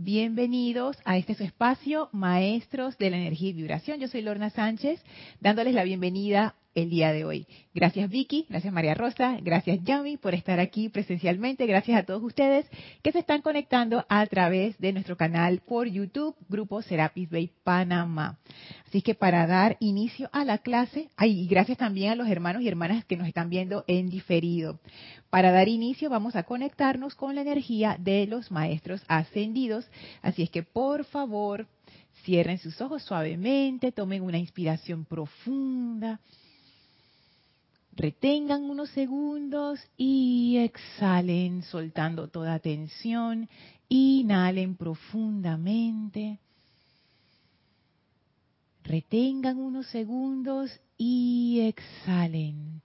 Bienvenidos a este su espacio, Maestros de la Energía y Vibración. Yo soy Lorna Sánchez, dándoles la bienvenida el día de hoy. Gracias Vicky, gracias María Rosa, gracias Yami por estar aquí presencialmente, gracias a todos ustedes que se están conectando a través de nuestro canal por YouTube, Grupo Serapis Bay Panamá. Así que para dar inicio a la clase, y gracias también a los hermanos y hermanas que nos están viendo en diferido. Para dar inicio vamos a conectarnos con la energía de los maestros ascendidos, así es que por favor cierren sus ojos suavemente, tomen una inspiración profunda, retengan unos segundos y exhalen soltando toda tensión, inhalen profundamente. Retengan unos segundos y exhalen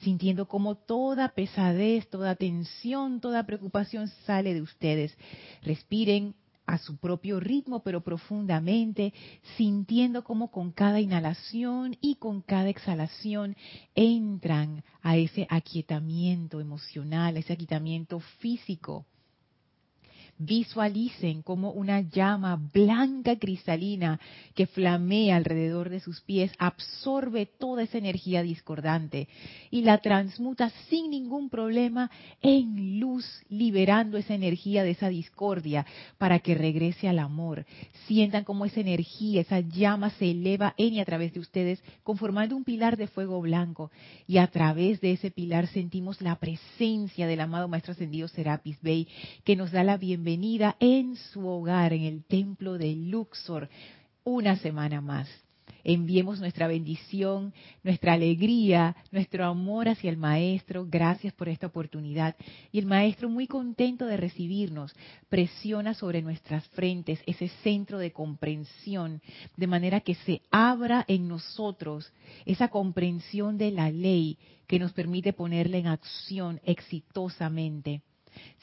sintiendo como toda pesadez, toda tensión, toda preocupación sale de ustedes. Respiren a su propio ritmo, pero profundamente, sintiendo como con cada inhalación y con cada exhalación entran a ese aquietamiento emocional, a ese aquietamiento físico Visualicen como una llama blanca cristalina que flamea alrededor de sus pies absorbe toda esa energía discordante y la transmuta sin ningún problema en luz, liberando esa energía de esa discordia para que regrese al amor. Sientan como esa energía, esa llama se eleva en y a través de ustedes, conformando un pilar de fuego blanco. Y a través de ese pilar sentimos la presencia del amado Maestro Ascendido Serapis Bey, que nos da la bienvenida bienvenida en su hogar, en el templo de Luxor, una semana más. Enviemos nuestra bendición, nuestra alegría, nuestro amor hacia el Maestro. Gracias por esta oportunidad. Y el Maestro, muy contento de recibirnos, presiona sobre nuestras frentes ese centro de comprensión, de manera que se abra en nosotros esa comprensión de la ley que nos permite ponerla en acción exitosamente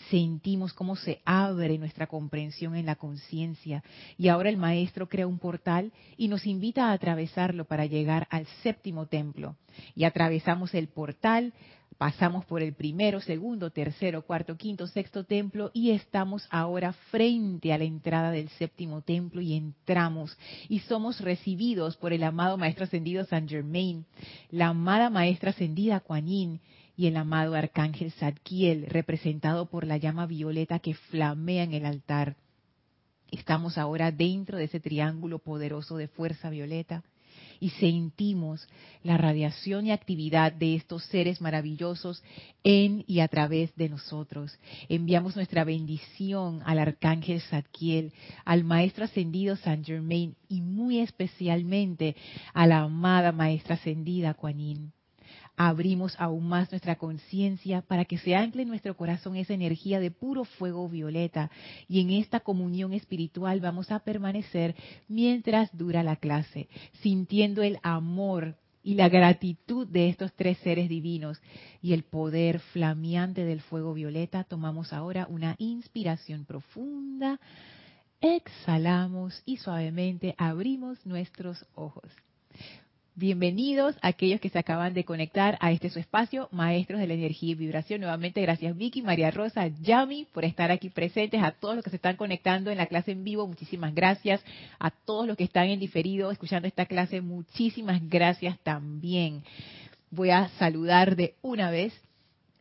sentimos cómo se abre nuestra comprensión en la conciencia. Y ahora el maestro crea un portal y nos invita a atravesarlo para llegar al séptimo templo. Y atravesamos el portal, pasamos por el primero, segundo, tercero, cuarto, quinto, sexto templo y estamos ahora frente a la entrada del séptimo templo y entramos y somos recibidos por el amado Maestro Ascendido San Germain, la amada Maestra Ascendida Kuan y el amado arcángel Zadkiel, representado por la llama violeta que flamea en el altar. Estamos ahora dentro de ese triángulo poderoso de fuerza violeta y sentimos la radiación y actividad de estos seres maravillosos en y a través de nosotros. Enviamos nuestra bendición al arcángel Zadkiel, al maestro ascendido San Germain y muy especialmente a la amada maestra ascendida Kuan abrimos aún más nuestra conciencia para que se ancle en nuestro corazón esa energía de puro fuego violeta. Y en esta comunión espiritual vamos a permanecer mientras dura la clase, sintiendo el amor y la gratitud de estos tres seres divinos y el poder flameante del fuego violeta, tomamos ahora una inspiración profunda, exhalamos y suavemente abrimos nuestros ojos. Bienvenidos a aquellos que se acaban de conectar a este su espacio, Maestros de la Energía y Vibración. Nuevamente, gracias Vicky, María Rosa, Yami, por estar aquí presentes, a todos los que se están conectando en la clase en vivo, muchísimas gracias. A todos los que están en diferido escuchando esta clase, muchísimas gracias también. Voy a saludar de una vez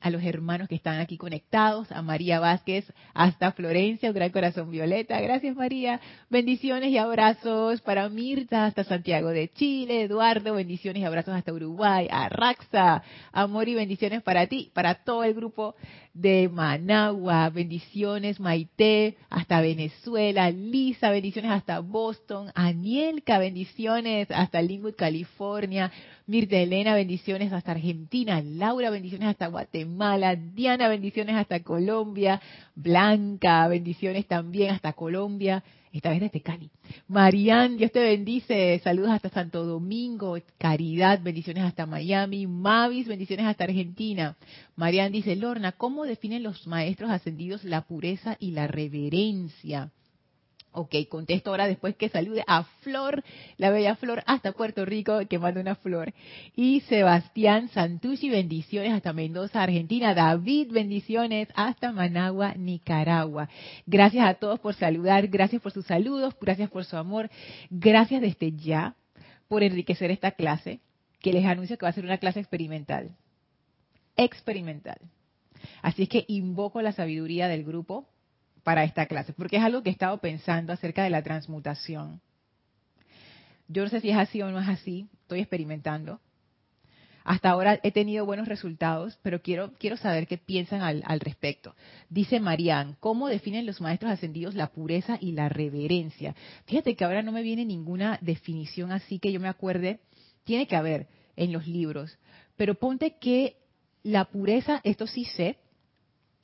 a los hermanos que están aquí conectados, a María Vázquez hasta Florencia, un gran corazón violeta. Gracias María. Bendiciones y abrazos para Mirta hasta Santiago de Chile, Eduardo, bendiciones y abrazos hasta Uruguay, a Raxa, amor y bendiciones para ti, para todo el grupo de Managua, bendiciones Maite hasta Venezuela, Lisa, bendiciones hasta Boston, Anielka, bendiciones hasta Linwood, California, Mirta Elena, bendiciones hasta Argentina. Laura, bendiciones hasta Guatemala. Diana, bendiciones hasta Colombia. Blanca, bendiciones también hasta Colombia. Esta vez desde Cali. Marian, Dios te bendice. Saludos hasta Santo Domingo. Caridad, bendiciones hasta Miami. Mavis, bendiciones hasta Argentina. Marian dice, Lorna, ¿cómo definen los maestros ascendidos la pureza y la reverencia? Ok, contesto ahora después que salude a Flor, la bella Flor, hasta Puerto Rico, que manda una flor. Y Sebastián Santucci, bendiciones hasta Mendoza, Argentina. David, bendiciones hasta Managua, Nicaragua. Gracias a todos por saludar, gracias por sus saludos, gracias por su amor. Gracias desde ya por enriquecer esta clase, que les anuncio que va a ser una clase experimental. Experimental. Así es que invoco la sabiduría del grupo para esta clase, porque es algo que he estado pensando acerca de la transmutación. Yo no sé si es así o no es así, estoy experimentando. Hasta ahora he tenido buenos resultados, pero quiero, quiero saber qué piensan al, respecto. Dice Marian, ¿cómo definen los maestros ascendidos la pureza y la reverencia? Fíjate que ahora no me viene ninguna definición así que yo me acuerde. Tiene que haber en los libros, pero ponte que la pureza, esto sí sé,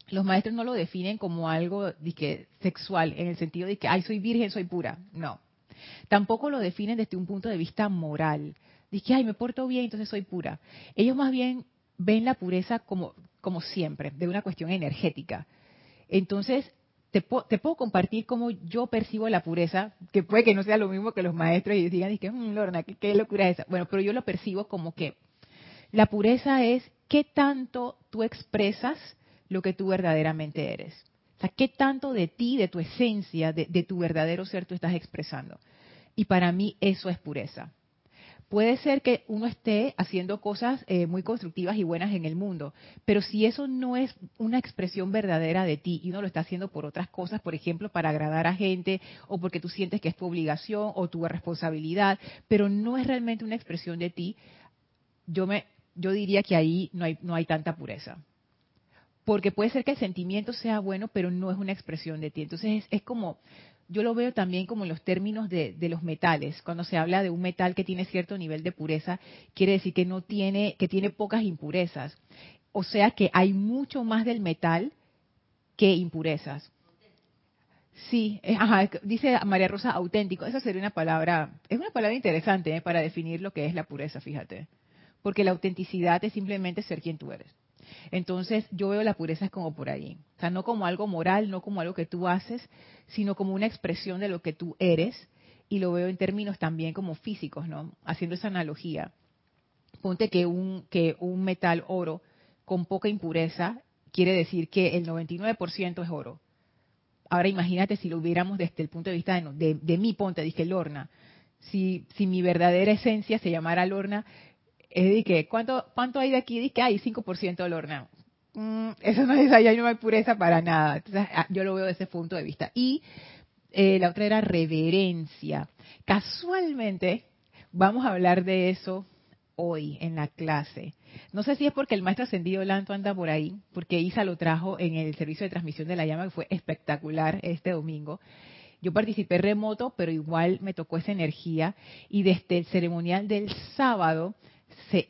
los maestros no lo definen como algo de sexual, en el sentido de que, ay, soy virgen, soy pura. No. Tampoco lo definen desde un punto de vista moral. Dice, ay, me porto bien, entonces soy pura. Ellos más bien ven la pureza como, como siempre, de una cuestión energética. Entonces, te, te, puedo compartir cómo yo percibo la pureza, que puede que no sea lo mismo que los maestros y digan, que, mmm, Lorna, ¿qué, ¿qué, locura es esa? Bueno, pero yo lo percibo como que la pureza es qué tanto tú expresas lo que tú verdaderamente eres. O sea, ¿qué tanto de ti, de tu esencia, de, tu verdadero ser tú estás expresando? Y para mí eso es pureza. Puede ser que uno esté haciendo cosas eh, muy constructivas y buenas en el mundo, pero si eso no es una expresión verdadera de ti y uno lo está haciendo por otras cosas, por ejemplo, para agradar a gente o porque tú sientes que es tu obligación o tu responsabilidad, pero no es realmente una expresión de ti, yo me yo diría que ahí no hay no hay tanta pureza porque puede ser que el sentimiento sea bueno, pero no es una expresión de ti. Entonces es, como, yo lo veo también como en los términos de, los metales. Cuando se habla de un metal que tiene cierto nivel de pureza, quiere decir que no tiene, que tiene pocas impurezas. O sea que hay mucho más del metal que impurezas. Sí, ajá, dice María Rosa auténtico. Esa sería una palabra, es una palabra interesante ¿eh? para definir lo que es la pureza, fíjate. Porque la autenticidad es simplemente ser quien tú eres. Entonces yo veo la pureza como por ahí. O sea, no como algo moral, no como algo que tú haces, sino como una expresión de lo que tú eres. Y lo veo en términos también como físicos, ¿no? Haciendo esa analogía. Ponte que un, que un metal oro con poca impureza quiere decir que el 99% es oro. Ahora imagínate si lo hubiéramos desde el punto de vista de, de, mi ponte, dije Lorna. Si, si mi verdadera esencia se llamara Lorna, es que, ¿cuánto, ¿cuánto hay de aquí? Dice que hay 5% de horno. Mm, eso no es allá, no hay pureza para nada. Entonces, ah, yo lo veo desde ese punto de vista. Y eh, la otra era reverencia. Casualmente, vamos a hablar de eso hoy en la clase. No sé si es porque el maestro ascendido Lanto anda por ahí, porque Isa lo trajo en el servicio de transmisión de la llama, que fue espectacular este domingo. Yo participé remoto, pero igual me tocó esa energía. Y desde el ceremonial del sábado,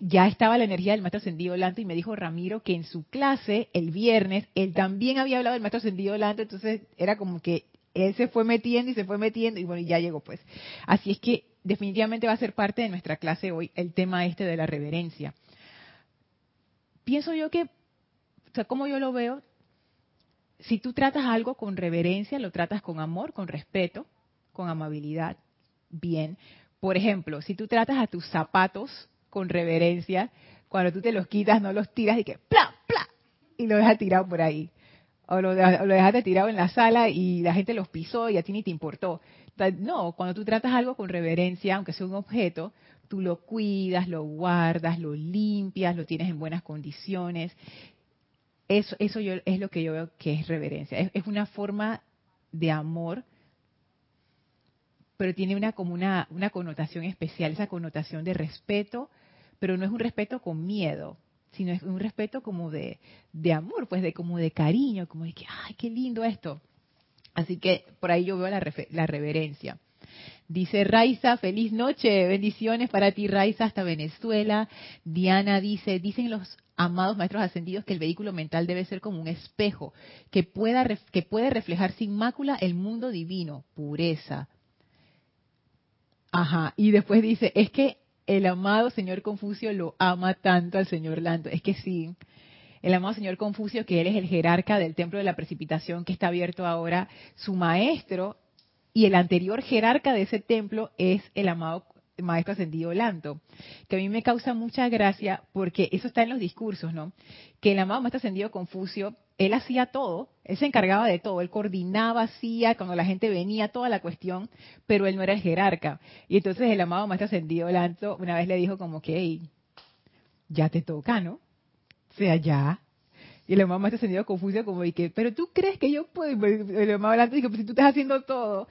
ya estaba la energía del maestro ascendido Lanto y me dijo Ramiro que en su clase el viernes él también había hablado del maestro ascendido Lanto, entonces era como que él se fue metiendo y se fue metiendo y bueno, ya llegó pues. Así es que definitivamente va a ser parte de nuestra clase hoy el tema este de la reverencia. Pienso yo que, o sea, como yo lo veo, si tú tratas algo con reverencia, lo tratas con amor, con respeto, con amabilidad, bien. Por ejemplo, si tú tratas a tus zapatos con reverencia. Cuando tú te los quitas, no los tiras y que ¡pla, pla! Y lo dejas tirado por ahí. O lo, lo dejaste tirado en la sala y la gente los pisó y a ti ni te importó. No, cuando tú tratas algo con reverencia, aunque sea un objeto, tú lo cuidas, lo guardas, lo limpias, lo tienes en buenas condiciones. Eso, eso yo, es lo que yo veo que es reverencia. Es, es una forma de amor pero tiene una como una, una connotación especial, esa connotación de respeto, pero no es un respeto con miedo, sino es un respeto como de, de amor, pues de como de cariño, como de que, ay, qué lindo esto. Así que por ahí yo veo la, la reverencia. Dice Raiza, feliz noche, bendiciones para ti Raiza hasta Venezuela. Diana dice, dicen los amados maestros ascendidos que el vehículo mental debe ser como un espejo que pueda que puede reflejar sin mácula el mundo divino, pureza. Ajá, y después dice, es que el amado señor Confucio lo ama tanto al señor Lanto. Es que sí, el amado señor Confucio, que él es el jerarca del templo de la precipitación que está abierto ahora, su maestro y el anterior jerarca de ese templo es el amado maestro ascendido Lanto, que a mí me causa mucha gracia porque eso está en los discursos, ¿no? Que el amado maestro ascendido Confucio, él hacía todo, él se encargaba de todo, él coordinaba, hacía, cuando la gente venía, toda la cuestión, pero él no era el jerarca. Y entonces el amado maestro ascendido Lanto una vez le dijo como que, ya te toca, ¿no? O sea, ya. Y el amado maestro ascendido Confucio como que, pero tú crees que yo puedo, el amado Lanto dijo, pues si tú estás haciendo todo,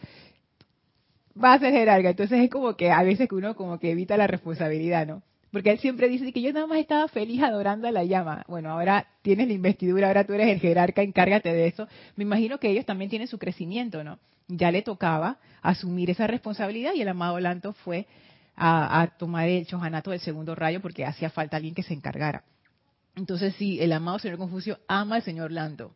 va a ser jerarca. Entonces es como que a veces que uno como que evita la responsabilidad, ¿no? Porque él siempre dice que yo nada más estaba feliz adorando a la llama. Bueno, ahora tienes la investidura, ahora tú eres el jerarca, encárgate de eso. Me imagino que ellos también tienen su crecimiento, ¿no? Ya le tocaba asumir esa responsabilidad y el amado Lanto fue a, tomar el chojanato del segundo rayo porque hacía falta alguien que se encargara. Entonces sí, el amado señor Confucio ama al señor Lanto.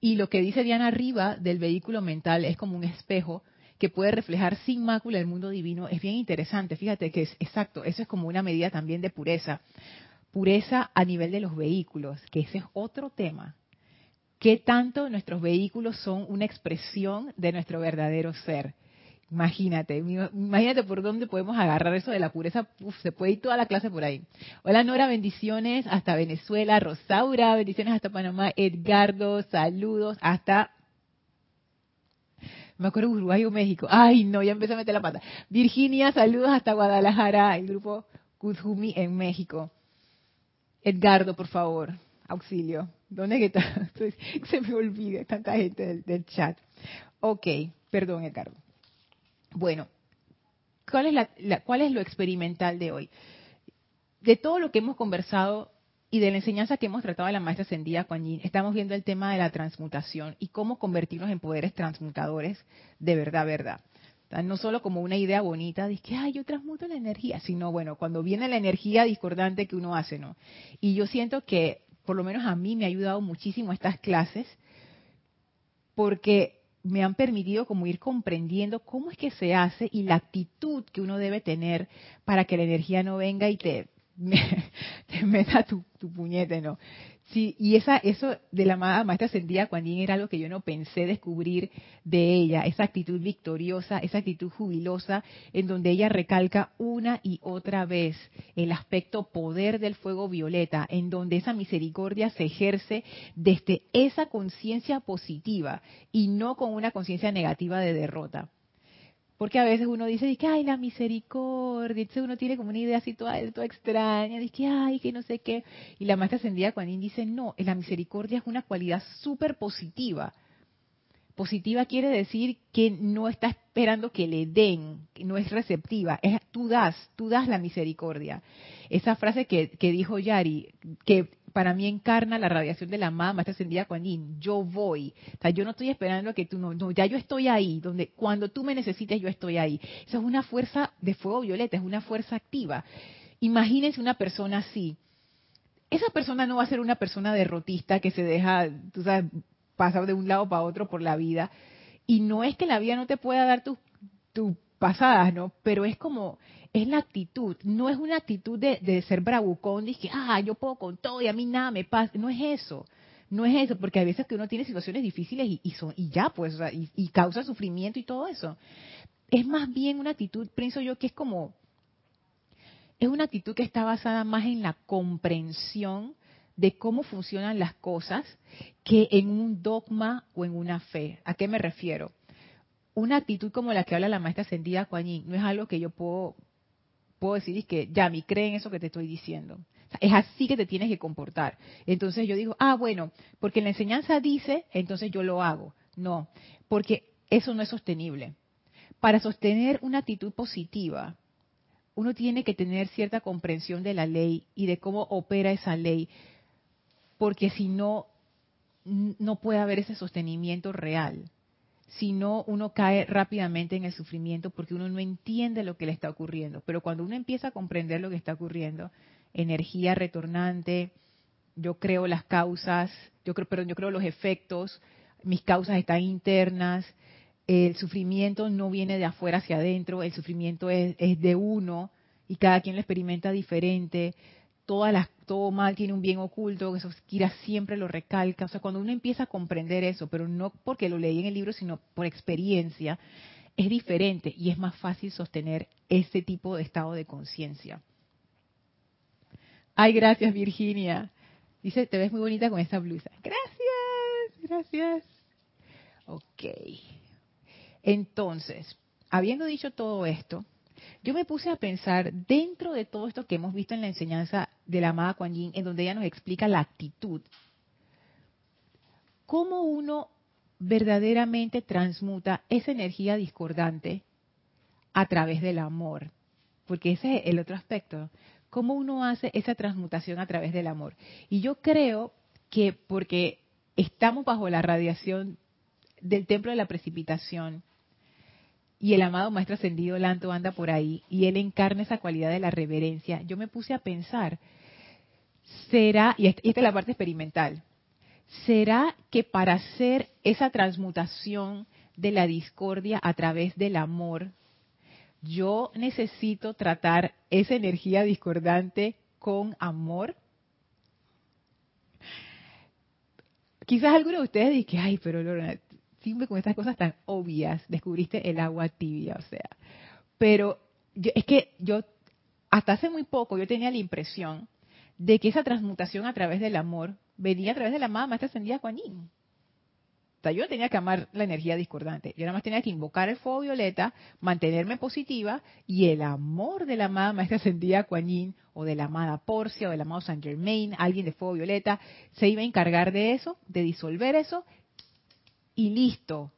Y lo que dice Diana arriba del vehículo mental es como un espejo que puede reflejar sin mácula el mundo divino, es bien interesante. Fíjate que es exacto, eso es como una medida también de pureza. Pureza a nivel de los vehículos, que ese es otro tema. ¿Qué tanto nuestros vehículos son una expresión de nuestro verdadero ser? Imagínate, imagínate por dónde podemos agarrar eso de la pureza. se puede ir toda la clase por ahí. Hola Nora, bendiciones hasta Venezuela. Rosaura, bendiciones hasta Panamá. Edgardo, saludos hasta me acuerdo Uruguay o México. Ay, no, ya empecé a meter la pata. Virginia, saludos hasta Guadalajara, el grupo Kuzumi en México. Edgardo, por favor, auxilio. ¿Dónde que está? Se me olvida tanta gente del, chat. Ok, perdón, Edgardo. Bueno, ¿cuál es, la, ¿cuál es lo experimental de hoy? De todo lo que hemos conversado y de la enseñanza que hemos tratado de la maestra ascendida Kuan Yin, estamos viendo el tema de la transmutación y cómo convertirnos en poderes transmutadores de verdad, verdad. No solo como una idea bonita de que, ay, yo transmuto la energía, sino, bueno, cuando viene la energía discordante que uno hace, ¿no? Y yo siento que, por lo menos a mí, me ha ayudado muchísimo estas clases, porque me han permitido como ir comprendiendo cómo es que se hace y la actitud que uno debe tener para que la energía no venga y te te meta tu, puñete, ¿no? Sí, y esa, eso de la maestra ascendida Kuan era algo que yo no pensé descubrir de ella, esa actitud victoriosa, esa actitud jubilosa, en donde ella recalca una y otra vez el aspecto poder del fuego violeta, en donde esa misericordia se ejerce desde esa conciencia positiva y no con una conciencia negativa de derrota. Porque a veces uno dice, que, ay, la misericordia, entonces uno tiene como una idea así toda, extraña, dice, que, ay, que no sé qué. Y la maestra ascendida Juanín dice, no, la misericordia es una cualidad súper positiva. Positiva quiere decir que no está esperando que le den, no es receptiva, es tú das, tú das la misericordia. Esa frase que, que dijo Yari, que para mí encarna la radiación de la amada maestra ascendida Kuan Yo voy. O sea, yo no estoy esperando que tú no, no, ya yo estoy ahí, donde cuando tú me necesites yo estoy ahí. Eso es una fuerza de fuego violeta, es una fuerza activa. Imagínense una persona así. Esa persona no va a ser una persona derrotista que se deja, tú sabes, pasar de un lado para otro por la vida. Y no es que la vida no te pueda dar tus tu pasadas, ¿no? Pero es como, es la actitud, no es una actitud de, ser bravucón, de que, ah, yo puedo con todo y a mí nada me pasa, no es eso, no es eso, porque a veces que uno tiene situaciones difíciles y, son, y ya, pues, y, causa sufrimiento y todo eso. Es más bien una actitud, pienso yo, que es como, es una actitud que está basada más en la comprensión de cómo funcionan las cosas que en un dogma o en una fe. ¿A qué me refiero? Una actitud como la que habla la maestra ascendida Kuan no es algo que yo puedo puedo decir que, ya, mi cree en eso que te estoy diciendo. es así que te tienes que comportar. Entonces yo digo, ah, bueno, porque la enseñanza dice, entonces yo lo hago. No, porque eso no es sostenible. Para sostener una actitud positiva, uno tiene que tener cierta comprensión de la ley y de cómo opera esa ley, porque si no, no puede haber ese sostenimiento real si no uno cae rápidamente en el sufrimiento porque uno no entiende lo que le está ocurriendo. Pero cuando uno empieza a comprender lo que está ocurriendo, energía retornante, yo creo las causas, yo creo, perdón, yo creo los efectos, mis causas están internas, el sufrimiento no viene de afuera hacia adentro, el sufrimiento es, de uno y cada quien lo experimenta diferente todas las, todo mal tiene un bien oculto, eso Kira siempre lo recalca. O sea, cuando uno empieza a comprender eso, pero no porque lo leí en el libro, sino por experiencia, es diferente y es más fácil sostener ese tipo de estado de conciencia. Ay, gracias Virginia. Dice, te ves muy bonita con esta blusa. Gracias, gracias. Ok. Entonces, habiendo dicho todo esto, yo me puse a pensar dentro de todo esto que hemos visto en la enseñanza de la amada Kuan Yin, en donde ella nos explica la actitud, cómo uno verdaderamente transmuta esa energía discordante a través del amor. Porque ese es el otro aspecto. ¿Cómo uno hace esa transmutación a través del amor? Y yo creo que porque estamos bajo la radiación del templo de la precipitación y el amado Maestro Ascendido Lanto anda por ahí y él encarna esa cualidad de la reverencia, yo me puse a pensar, será, y esta es la parte experimental, ¿será que para hacer esa transmutación de la discordia a través del amor, yo necesito tratar esa energía discordante con amor? Quizás alguno de ustedes dice, ay, pero Lorena, con estas cosas tan obvias descubriste el agua tibia, o sea. Pero es que yo, hasta hace muy poco, yo tenía la impresión de que esa transmutación a través del amor venía a través de la amada maestra ascendida Kuan. O sea, yo no tenía que amar la energía discordante. Yo nada más tenía que invocar el fuego violeta, mantenerme positiva y el amor de la amada maestra ascendida Kuan o de la amada Porcia o del amado Saint Germain, alguien de fuego violeta, se iba a encargar de eso, de disolver eso y listo.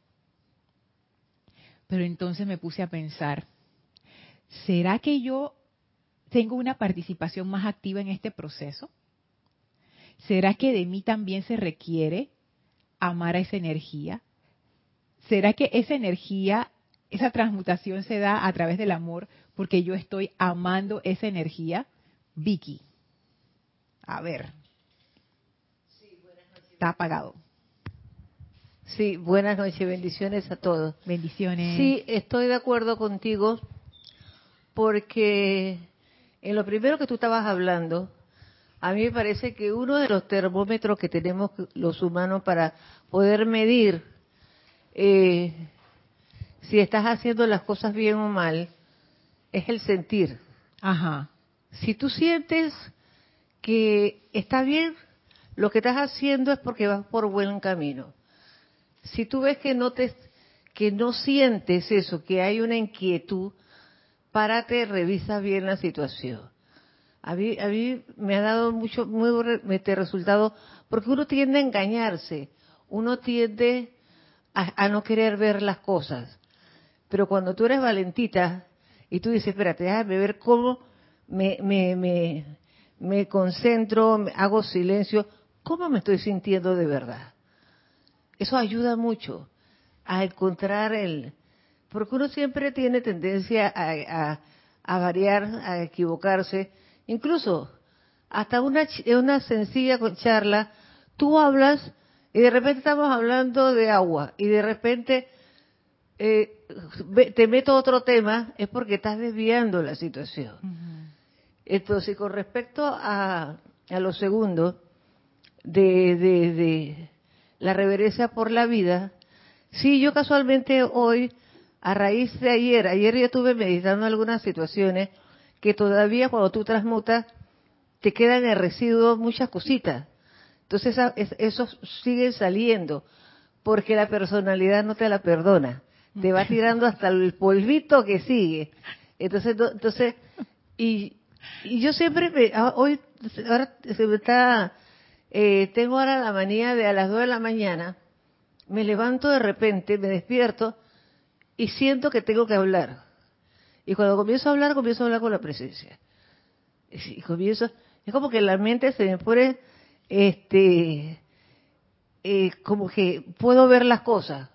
Pero entonces me puse a pensar, ¿será que yo tengo una participación más activa en este proceso? ¿Será que de mí también se requiere amar a esa energía? ¿Será que esa energía, esa transmutación se da a través del amor porque yo estoy amando esa energía? Vicky. A ver. Está apagado. Sí, buenas noches, bendiciones a todos. Bendiciones. Sí, estoy de acuerdo contigo porque en lo primero que tú estabas hablando, a mí me parece que uno de los termómetros que tenemos los humanos para poder medir eh, si estás haciendo las cosas bien o mal es el sentir. Ajá. Si tú sientes que está bien, lo que estás haciendo es porque vas por buen camino. Si tú ves que no te que no sientes eso, que hay una inquietud, párate, revisa bien la situación. A mí, a me ha dado mucho, muy este resultado, porque uno tiende a engañarse, uno tiende a, no querer ver las cosas. Pero cuando tú eres valentita y tú dices, espérate, déjame ver cómo me, me, me, me concentro, hago silencio, cómo me estoy sintiendo de verdad. Eso ayuda mucho a encontrar el... Porque uno siempre tiene tendencia a, a variar, a equivocarse, Incluso, hasta una, una sencilla charla, tú hablas y de repente estamos hablando de agua y de repente eh, te meto otro tema, es porque estás desviando la situación. Entonces, con respecto a, a lo segundo, de, de, de la reverencia por la vida, sí, yo casualmente hoy, a raíz de ayer, ayer yo estuve meditando algunas situaciones, que todavía cuando tú transmutas te quedan en residuo muchas cositas. Entonces eso sigue saliendo porque la personalidad no te la perdona. Te va tirando hasta el polvito que sigue. Entonces, entonces y, y yo siempre me, ah, hoy ahora se me está eh, tengo ahora la manía de a las 2 de la mañana me levanto de repente, me despierto y siento que tengo que hablar. Y cuando comienzo a hablar, comienzo a hablar con la presencia. Y comienzo, es como que la mente se me pone, este, eh, como que puedo ver las cosas.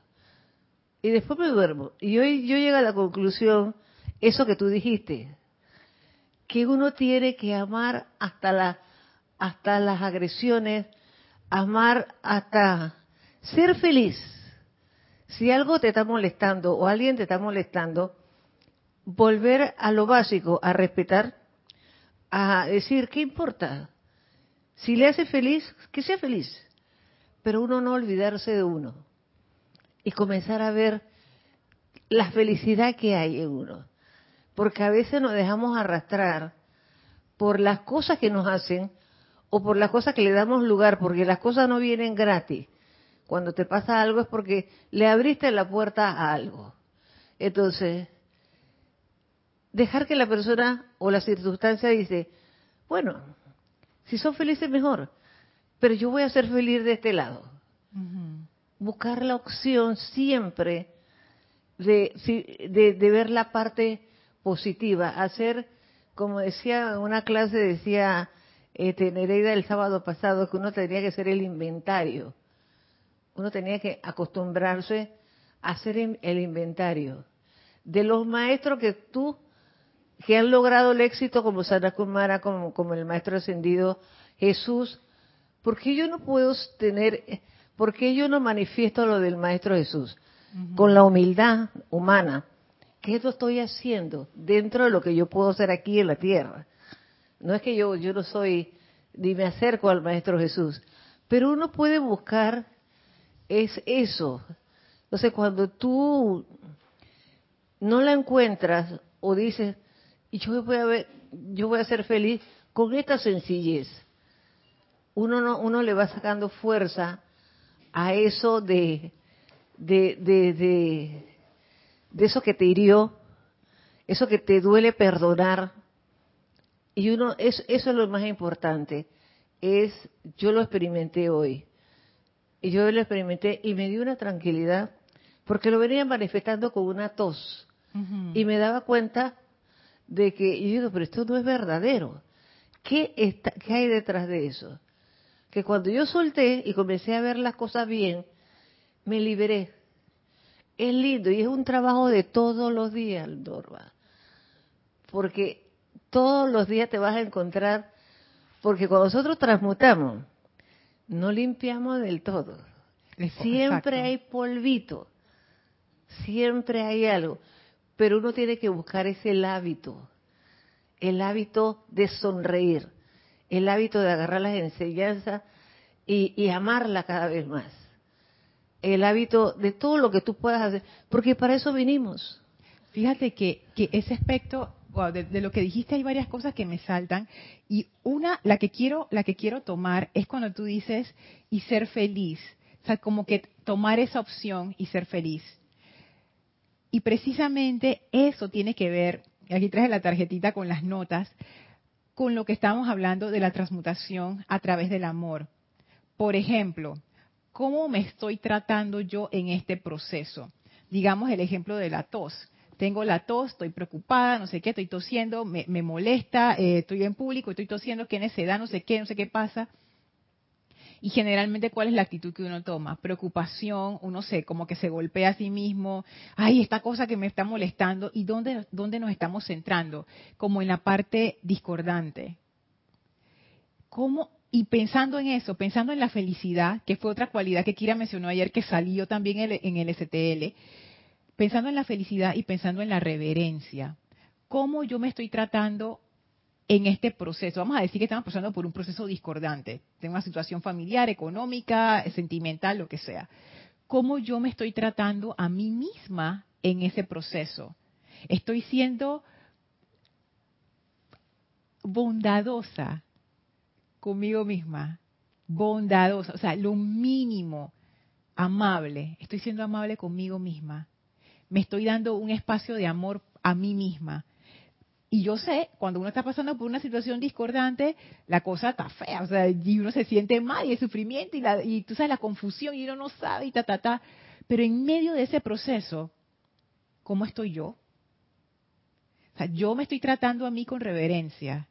Y después me duermo. Y hoy yo llego a la conclusión, eso que tú dijiste, que uno tiene que amar hasta la, hasta las agresiones, amar hasta ser feliz. Si algo te está molestando o alguien te está molestando, volver a lo básico, a respetar, a decir, ¿qué importa? Si le hace feliz, que sea feliz. Pero uno no olvidarse de uno. Y comenzar a ver la felicidad que hay en uno. Porque a veces nos dejamos arrastrar por las cosas que nos hacen o por las cosas que le damos lugar, porque las cosas no vienen gratis. Cuando te pasa algo es porque le abriste la puerta a algo. Entonces, dejar que la persona o la circunstancia dice, bueno, si son felices mejor, pero yo voy a ser feliz de este lado. Buscar la opción siempre de, de, ver la parte positiva, hacer, como decía una clase, decía eh, Nereida el sábado pasado, que uno tenía que hacer el inventario. Uno tenía que acostumbrarse a hacer el inventario de los maestros que tú, que han logrado el éxito como Sara Kumara, como, como el maestro ascendido Jesús, ¿por qué yo no puedo tener, por qué yo no manifiesto lo del maestro Jesús? con la humildad humana. ¿Qué lo estoy haciendo dentro de lo que yo puedo hacer aquí en la tierra? No es que yo, yo no soy, ni me acerco al Maestro Jesús, pero uno puede buscar es eso. Entonces, cuando tú no la encuentras o dices, y yo voy a ver, yo voy a ser feliz con esta sencillez, uno no, uno le va sacando fuerza a eso de de, de, de, eso que te hirió, eso que te duele perdonar. Y uno, es, eso es lo más importante. Es, yo lo experimenté hoy. Y yo lo experimenté y me dio una tranquilidad, porque lo venía manifestando con una tos. Y me daba cuenta de que, y yo digo, pero esto no es verdadero. ¿Qué, está, ¿Qué hay detrás de eso? Que cuando yo solté y comencé a ver las cosas bien, me liberé. Es lindo y es un trabajo de todos los días, Dorva. Porque todos los días te vas a encontrar, porque cuando nosotros transmutamos, no limpiamos del todo. Siempre hay polvito, siempre hay algo, pero uno tiene que buscar ese hábito, el hábito de sonreír, el hábito de agarrar las enseñanzas y, y amarla cada vez más el hábito de todo lo que tú puedas hacer, porque para eso vinimos. Fíjate que, que ese aspecto de, lo que dijiste hay varias cosas que me saltan y una, la que quiero, la que quiero tomar es cuando tú dices y ser feliz, o sea, como que tomar esa opción y ser feliz. Y precisamente eso tiene que ver, aquí traje la tarjetita con las notas, con lo que estamos hablando de la transmutación a través del amor. Por ejemplo, ¿cómo me estoy tratando yo en este proceso? Digamos el ejemplo de la tos. Tengo la tos, estoy preocupada, no sé qué, estoy tosiendo, me, molesta, eh, estoy en público, estoy tosiendo, qué da, no sé qué, no sé qué pasa. Y generalmente, ¿cuál es la actitud que uno toma? Preocupación, uno se, como que se golpea a sí mismo, ay, esta cosa que me está molestando, ¿y dónde, dónde nos estamos centrando? Como en la parte discordante. ¿Cómo y pensando en eso, pensando en la felicidad, que fue otra cualidad que Kira mencionó ayer que salió también en el STL, pensando en la felicidad y pensando en la reverencia, ¿cómo yo me estoy tratando en este proceso? Vamos a decir que estamos pasando por un proceso discordante, tengo una situación familiar, económica, sentimental, lo que sea. ¿Cómo yo me estoy tratando a mí misma en ese proceso? Estoy siendo bondadosa conmigo misma, bondadosa, o sea, lo mínimo, amable. Estoy siendo amable conmigo misma. Me estoy dando un espacio de amor a mí misma. Y yo sé, cuando uno está pasando por una situación discordante, la cosa está fea, o sea, y uno se siente mal y el sufrimiento y, la, y tú sabes la confusión y uno no sabe y ta, ta, ta. Pero en medio de ese proceso, ¿cómo estoy yo? O sea, yo me estoy tratando a mí con reverencia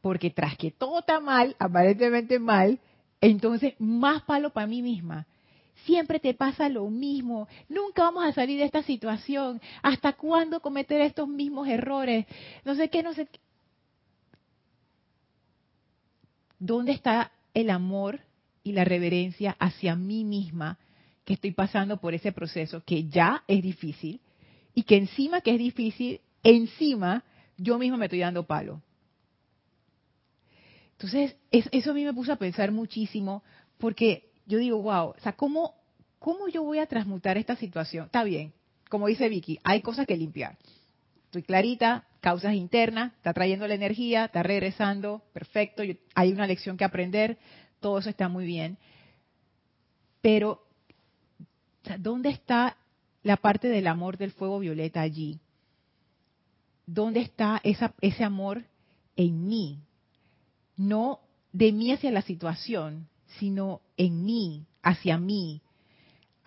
porque tras que todo está mal, aparentemente mal, entonces más palo para mí misma. Siempre te pasa lo mismo. Nunca vamos a salir de esta situación. ¿Hasta cuándo cometer estos mismos errores? No sé qué, no sé qué. ¿Dónde está el amor y la reverencia hacia mí misma que estoy pasando por ese proceso que ya es difícil y que encima que es difícil, encima yo misma me estoy dando palo? Entonces, eso a mí me puso a pensar muchísimo, porque yo digo, wow, o sea, ¿cómo, ¿cómo yo voy a transmutar esta situación? Está bien, como dice Vicky, hay cosas que limpiar. Estoy clarita, causas internas, está trayendo la energía, está regresando, perfecto, hay una lección que aprender, todo eso está muy bien. Pero, ¿dónde está la parte del amor del fuego violeta allí? ¿Dónde está ese amor en mí? No de mí hacia la situación, sino en mí, hacia mí,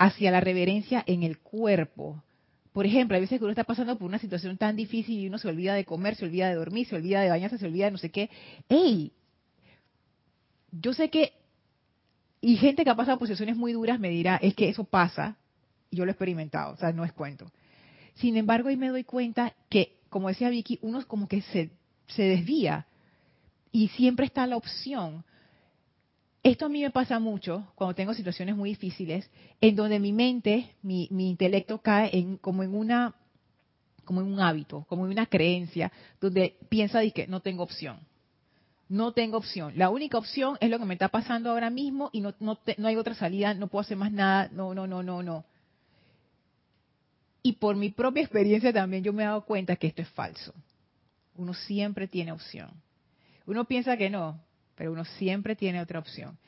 hacia la reverencia en el cuerpo. Por ejemplo, a veces que uno está pasando por una situación tan difícil y uno se olvida de comer, se olvida de dormir, se olvida de bañarse, se olvida de no sé qué. ¡Ey! Yo sé que, y gente que ha pasado por situaciones muy duras me dirá, es que eso pasa, y yo lo he experimentado, o sea, no es cuento. Sin embargo, ahí me doy cuenta que, como decía Vicky, uno como que se, se desvía y siempre está la opción esto a mí me pasa mucho cuando tengo situaciones muy difíciles, en donde mi mente, mi, intelecto cae como en un hábito, como en una creencia, donde piensa de que no tengo opción. No tengo opción. La única opción es lo que me está pasando ahora mismo y no, no, no hay otra salida, no puedo hacer más nada, no, no, no, no, no. Y por mi propia experiencia también yo me he dado cuenta que esto es falso. Uno siempre tiene opción. Uno piensa que no, pero uno siempre tiene otra opción.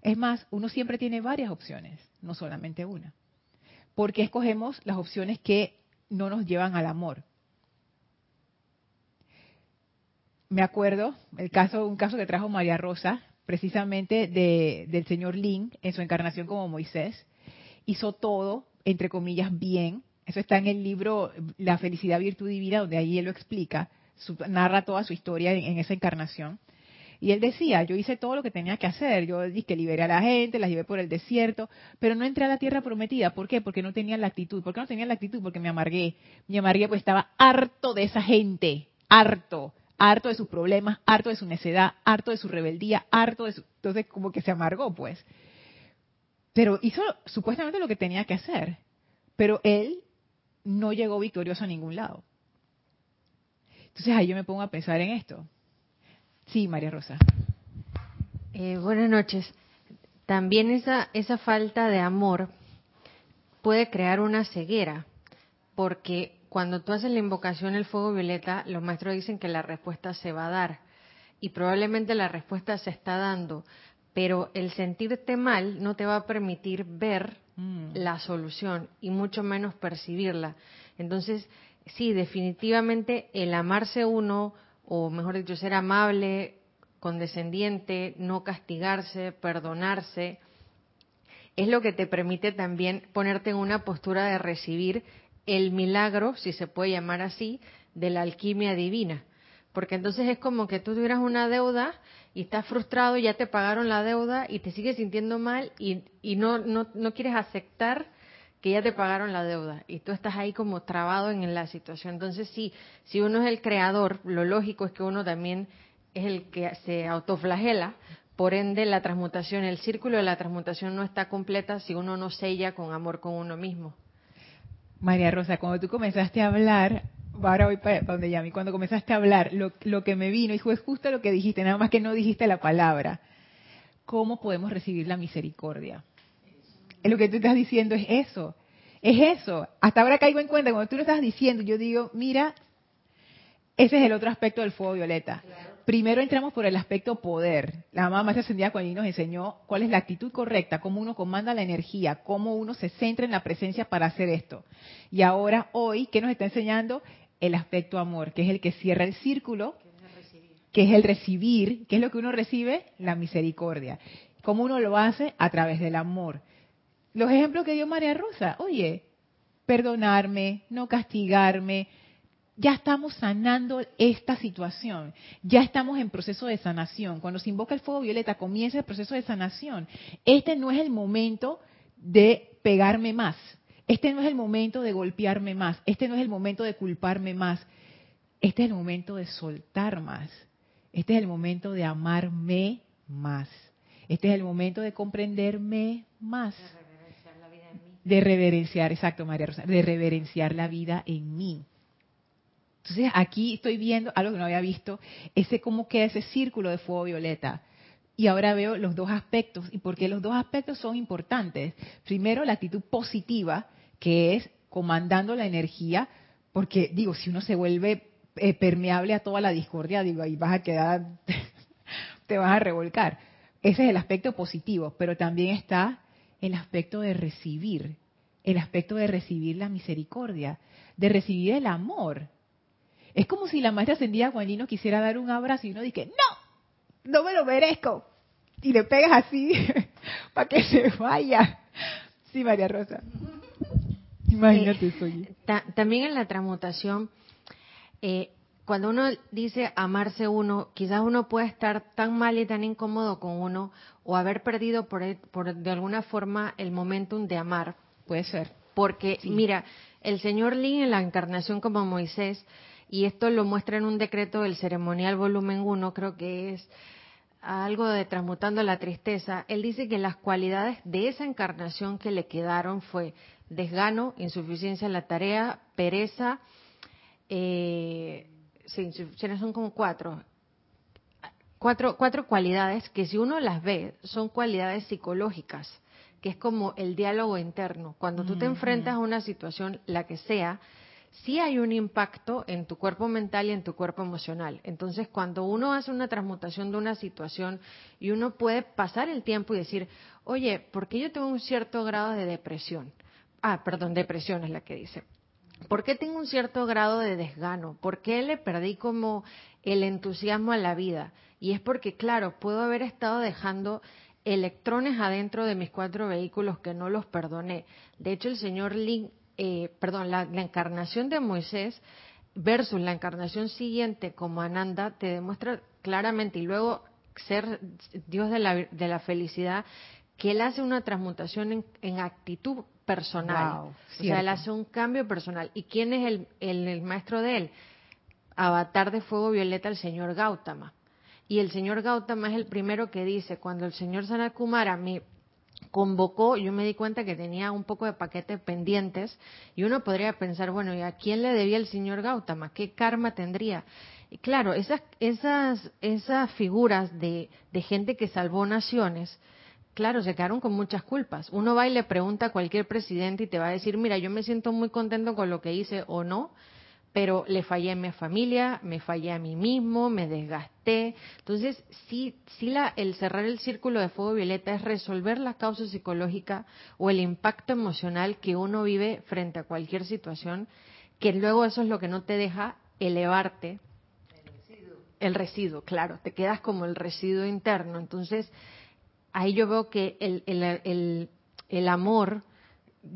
Es más, uno siempre tiene varias opciones, no solamente una. Porque escogemos las opciones que no nos llevan al amor. Me acuerdo el caso, un caso que trajo María Rosa, precisamente del señor Lin en su encarnación como Moisés. Hizo todo, entre comillas, bien. Eso está en el libro La felicidad virtud divina, donde ahí él lo explica, narra toda su historia en esa encarnación. Y él decía, yo hice todo lo que tenía que hacer, yo dije liberé a la gente, las llevé por el desierto, pero no entré a la tierra prometida. ¿Por qué? Porque no tenía la actitud. ¿Por qué no tenía la actitud? Porque me amargué. Me amargué porque estaba harto de esa gente, harto, harto de sus problemas, harto de su necedad, harto de su rebeldía, harto de su... Entonces como que se amargó, pues. Pero hizo supuestamente lo que tenía que hacer. Pero él no llegó victorioso a ningún lado. Entonces ahí yo me pongo a pensar en esto. Sí, María Rosa. Eh, buenas noches. También esa, esa falta de amor puede crear una ceguera, porque cuando tú haces la invocación el fuego violeta, los maestros dicen que la respuesta se va a dar y probablemente la respuesta se está dando, pero el sentirte mal no te va a permitir ver mm. la solución y mucho menos percibirla. Entonces, sí, definitivamente el amarse uno o mejor dicho, ser amable, condescendiente, no castigarse, perdonarse, es lo que te permite también ponerte en una postura de recibir el milagro, si se puede llamar así, de la alquimia divina. Porque entonces es como que tú tuvieras una deuda y estás frustrado, ya te pagaron la deuda y te sigues sintiendo mal y, no quieres aceptar que ya te pagaron la deuda y tú estás ahí como trabado en la situación. Entonces, sí, si uno es el creador, lo lógico es que uno también es el que se autoflagela, por ende la transmutación, el círculo de la transmutación no está completa si uno no sella con amor con uno mismo. María Rosa, cuando tú comenzaste a hablar, ahora voy para, donde ya, cuando comenzaste a hablar, lo, lo que me vino, y fue justo lo que dijiste, nada más que no dijiste la palabra. ¿Cómo podemos recibir la misericordia? Lo que tú estás diciendo es eso. Es eso. Hasta ahora caigo en cuenta, cuando tú lo estás diciendo, yo digo, mira, ese es el otro aspecto del fuego violeta. Primero entramos por el aspecto poder. La mamá más ascendida cuando nos enseñó cuál es la actitud correcta, cómo uno comanda la energía, cómo uno se centra en la presencia para hacer esto. Y ahora, hoy, ¿qué nos está enseñando? El aspecto amor, que es el que cierra el círculo, que es el recibir, ¿qué es lo que uno recibe? La misericordia. ¿Cómo uno lo hace? A través del amor los ejemplos que dio María Rosa, oye, perdonarme, no castigarme, ya estamos sanando esta situación, ya estamos en proceso de sanación. Cuando se invoca el fuego violeta, comienza el proceso de sanación. Este no es el momento de pegarme más, este no es el momento de golpearme más, este no es el momento de culparme más, este es el momento de soltar más, este es el momento de amarme más, este es el momento de comprenderme más de reverenciar, exacto María Rosa, de reverenciar la vida en mí. Entonces aquí estoy viendo algo que no había visto, ese cómo queda ese círculo de fuego violeta. Y ahora veo los dos aspectos, y por qué los dos aspectos son importantes. Primero, la actitud positiva, que es comandando la energía, porque digo, si uno se vuelve eh, permeable a toda la discordia, digo, ahí vas a quedar, te vas a revolcar. Ese es el aspecto positivo, pero también está el aspecto de recibir, el aspecto de recibir la misericordia, de recibir el amor. Es como si la maestra ascendida Juan quisiera dar un abrazo y uno dice, no, no me lo merezco. Y le pegas así para que se vaya. Sí, María Rosa. Imagínate eso. también en la transmutación, eh, cuando uno dice amarse uno, quizás uno puede estar tan mal y tan incómodo con uno o haber perdido por, por de alguna forma el momentum de amar. Puede ser. Porque, mira, el señor Lin en la encarnación como Moisés, y esto lo muestra en un decreto del ceremonial volumen 1, creo que es algo de transmutando la tristeza, él dice que las cualidades de esa encarnación que le quedaron fue desgano, insuficiencia en la tarea, pereza, eh, sí, son como cuatro, cuatro, cuatro cualidades que si uno las ve son cualidades psicológicas, que es como el diálogo interno. Cuando tú te enfrentas a una situación, la que sea, sí hay un impacto en tu cuerpo mental y en tu cuerpo emocional. Entonces, cuando uno hace una transmutación de una situación y uno puede pasar el tiempo y decir, oye, ¿por qué yo tengo un cierto grado de depresión? Ah, perdón, depresión es la que dice. ¿Por qué tengo un cierto grado de desgano? ¿Por qué le perdí como el entusiasmo a la vida? Y es porque, claro, puedo haber estado dejando electrones adentro de mis cuatro vehículos que no los perdoné. De hecho, el señor Lin eh, perdón, la, encarnación de Moisés versus la encarnación siguiente como Ananda te demuestra claramente y luego ser Dios de la, de la felicidad que él hace una transmutación en, actitud personal. o sea, él hace un cambio personal. ¿Y quién es el, el, maestro de él? Avatar de fuego violeta, el señor Gautama. Y el señor Gautama es el primero que dice, cuando el señor Sanakumara me convocó, yo me di cuenta que tenía un poco de paquetes pendientes y uno podría pensar, bueno, ¿y a quién le debía el señor Gautama? ¿Qué karma tendría? Y claro, esas, esas, esas figuras de, de gente que salvó naciones, claro, se quedaron con muchas culpas. Uno va y le pregunta a cualquier presidente y te va a decir, mira, yo me siento muy contento con lo que hice o no, pero le fallé a mi familia, me fallé a mí mismo, me desgasté. Entonces, sí, sí la, el cerrar el círculo de fuego violeta es resolver la causa psicológica o el impacto emocional que uno vive frente a cualquier situación, que luego eso es lo que no te deja elevarte. El residuo. El residuo, claro, te quedas como el residuo interno. Entonces, ahí yo veo que el, el, el, el amor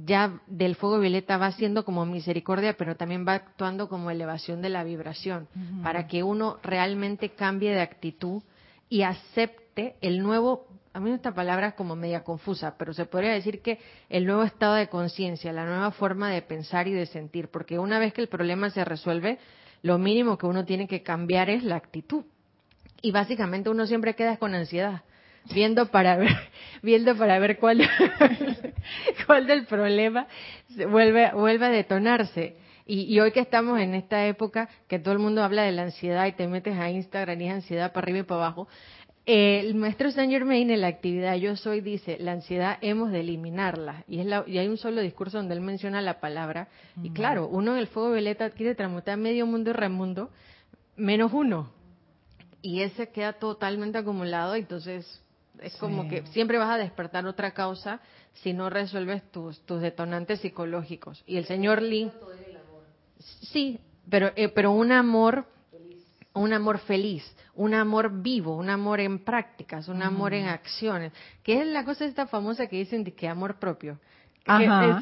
ya del fuego violeta va siendo como misericordia, pero también va actuando como elevación de la vibración, para que uno realmente cambie de actitud y acepte el nuevo, a mí esta palabra es como media confusa, pero se podría decir que el nuevo estado de conciencia, la nueva forma de pensar y de sentir, porque una vez que el problema se resuelve, lo mínimo que uno tiene que cambiar es la actitud. Y básicamente uno siempre queda con ansiedad viendo para ver, viendo para ver cuál, cuál del problema vuelve, vuelve a detonarse. Y, hoy que estamos en esta época que todo el mundo habla de la ansiedad y te metes a Instagram y es ansiedad para arriba y para abajo, el maestro Saint Germain en la actividad Yo Soy dice, la ansiedad hemos de eliminarla. Y, es la, y hay un solo discurso donde él menciona la palabra. Y claro, uno en el fuego violeta quiere transmutar medio mundo y remundo, menos uno. Y ese queda totalmente acumulado, entonces es como que siempre vas a despertar otra causa si no resuelves tus, tus detonantes psicológicos. Y el señor Lee... Sí, pero, eh, pero un amor, un amor feliz, un amor vivo, un amor en prácticas, un amor en acciones, que es la cosa esta famosa que dicen de que amor propio.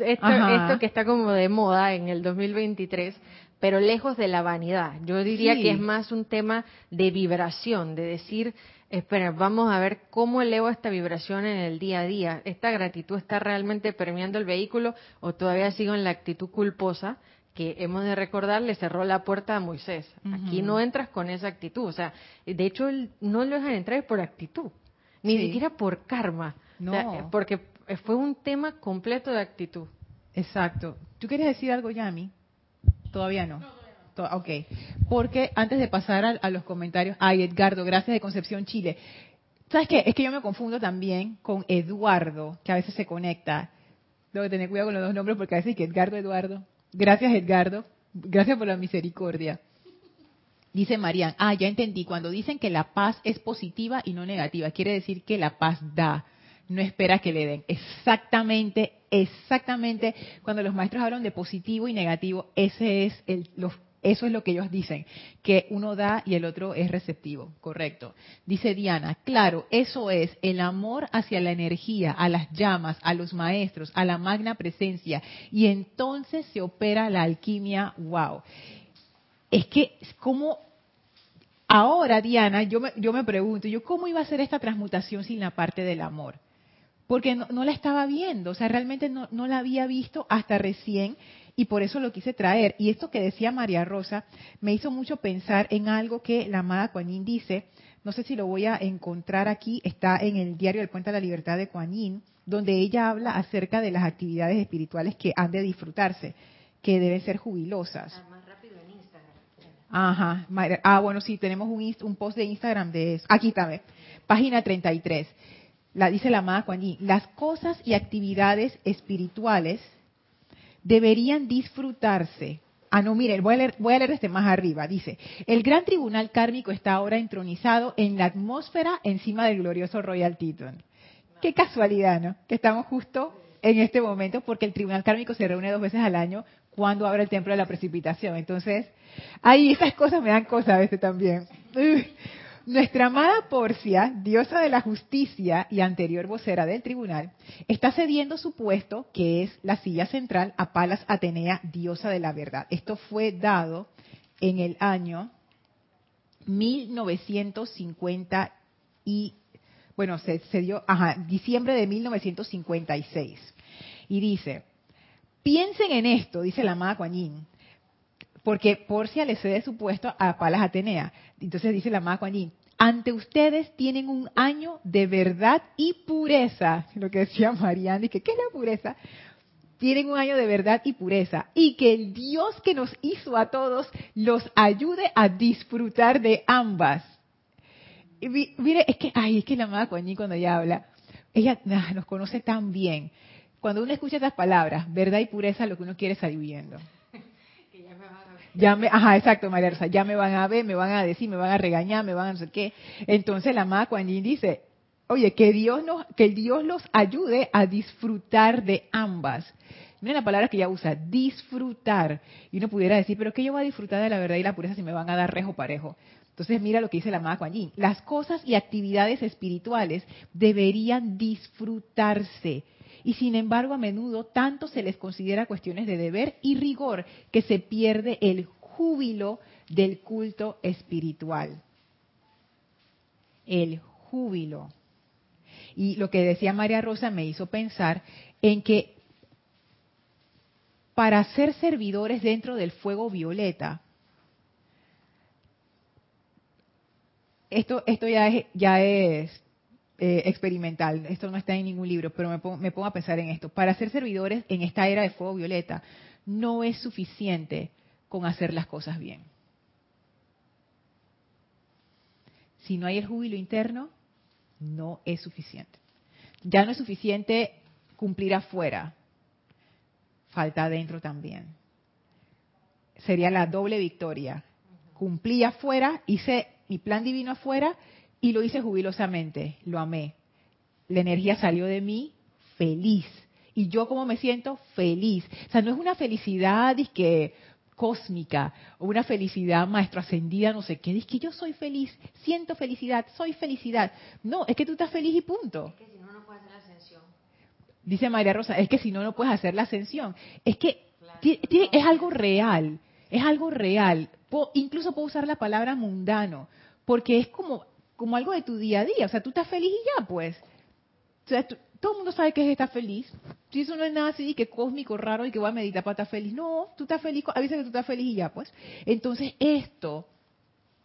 esto, que está como de moda en el 2023, pero lejos de la vanidad. Yo diría que es más un tema de vibración, de decir, espera, vamos a ver cómo elevo esta vibración en el día a día. ¿Esta gratitud está realmente permeando el vehículo o todavía sigo en la actitud culposa? que hemos de recordar le cerró la puerta a Moisés. Aquí no entras con esa actitud. O sea, de hecho, no lo dejan entrar por actitud, ni siquiera por karma. No. porque fue un tema completo de actitud. Exacto. ¿Tú quieres decir algo, Yami? Todavía no. Ok, porque antes de pasar a, los comentarios, ay Edgardo, gracias de Concepción, Chile. ¿Sabes qué? Es que yo me confundo también con Eduardo, que a veces se conecta. Tengo que tener cuidado con los dos nombres porque a veces que Edgardo Eduardo. Gracias Edgardo. Gracias por la misericordia. Dice Marian, ah, ya entendí, cuando dicen que la paz es positiva y no negativa, quiere decir que la paz da, no espera que le den. Exactamente, exactamente, cuando los maestros hablan de positivo y negativo, ese es el, eso es lo que ellos dicen, que uno da y el otro es receptivo, correcto. Dice Diana, claro, eso es el amor hacia la energía, a las llamas, a los maestros, a la magna presencia, y entonces se opera la alquimia, wow es que como ahora, Diana, yo me, yo me pregunto, yo cómo iba a ser esta transmutación sin la parte del amor. Porque no, la estaba viendo, o sea, realmente no, no, la había visto hasta recién y por eso lo quise traer. Y esto que decía María Rosa me hizo mucho pensar en algo que la amada Kuan dice, no sé si lo voy a encontrar aquí, está en el diario del Puente de la Libertad de Kuan donde ella habla acerca de las actividades espirituales que han de disfrutarse, que deben ser jubilosas. Ajá. Ah, bueno, sí, tenemos un, un post de Instagram de eso. Aquí está, página 33. La dice la amada Juan Las cosas y actividades espirituales deberían disfrutarse. Ah, no, miren, voy a, leer, voy a leer este más arriba. Dice, el gran tribunal kármico está ahora entronizado en la atmósfera encima del glorioso Royal Teton. Qué casualidad, ¿no? Que estamos justo en este momento porque el tribunal kármico se reúne dos veces al año cuando abre el templo de la precipitación. Entonces, ahí esas cosas me dan cosas a veces también. Nuestra amada Porcia, diosa de la justicia y anterior vocera del tribunal, está cediendo su puesto, que es la silla central, a Palas Atenea, diosa de la verdad. Esto fue dado en el año 1950 y, bueno, se, dio, ajá, diciembre de 1956. Y dice, Piensen en esto, dice la amada Kuan porque Porcia le cede su puesto a Palas Atenea. Entonces dice la Kuan ante ustedes tienen un año de verdad y pureza, lo que decía Mariana, que ¿qué es la pureza? Tienen un año de verdad y pureza, y que el Dios que nos hizo a todos los ayude a disfrutar de ambas. Y mire, es que, ay, es que la Kuan cuando ella habla, ella ah, nos conoce tan bien cuando uno escucha estas palabras, verdad y pureza, lo que uno quiere es salir viviendo. Que ya me van a ver. Ya me, ajá, exacto, María Rosa, ya me van a ver, me van a decir, me van a regañar, me van a no sé qué. Entonces la amada Kuan dice, oye, que Dios nos, que Dios los ayude a disfrutar de ambas. Miren la palabra que ella usa, disfrutar. Y uno pudiera decir, pero ¿qué yo voy a disfrutar de la verdad y la pureza si me van a dar rejo parejo? Entonces mira lo que dice la amada Kuan Las cosas y actividades espirituales deberían disfrutarse y sin embargo a menudo tanto se les considera cuestiones de deber y rigor que se pierde el júbilo del culto espiritual. El júbilo. Y lo que decía María Rosa me hizo pensar en que para ser servidores dentro del fuego violeta, esto, esto ya es, ya es eh, experimental, esto no está en ningún libro, pero me pongo, a pensar en esto. Para ser servidores en esta era de fuego violeta, no es suficiente con hacer las cosas bien. Si no hay el júbilo interno, no es suficiente. Ya no es suficiente cumplir afuera, falta adentro también. Sería la doble victoria. Cumplí afuera, hice mi plan divino afuera y lo hice jubilosamente, lo amé. La energía salió de mí feliz. Y yo como me siento feliz. O sea, no es una felicidad que cósmica o una felicidad maestro ascendida, no sé qué. Es que yo soy feliz, siento felicidad, soy felicidad. No, es que tú estás feliz y punto. Es que si no, no puedes hacer la ascensión. Dice María Rosa, es que si no, no puedes hacer la ascensión. Es que es algo real, es algo real. incluso puedo usar la palabra mundano, porque es como como algo de tu día a día. O sea, tú estás feliz y ya, pues. Todo el mundo sabe que es estar feliz. Si eso no es nada así que cósmico, raro y que voy a meditar para estar feliz. No, tú estás feliz, avisa que tú estás feliz y ya, pues. Entonces, esto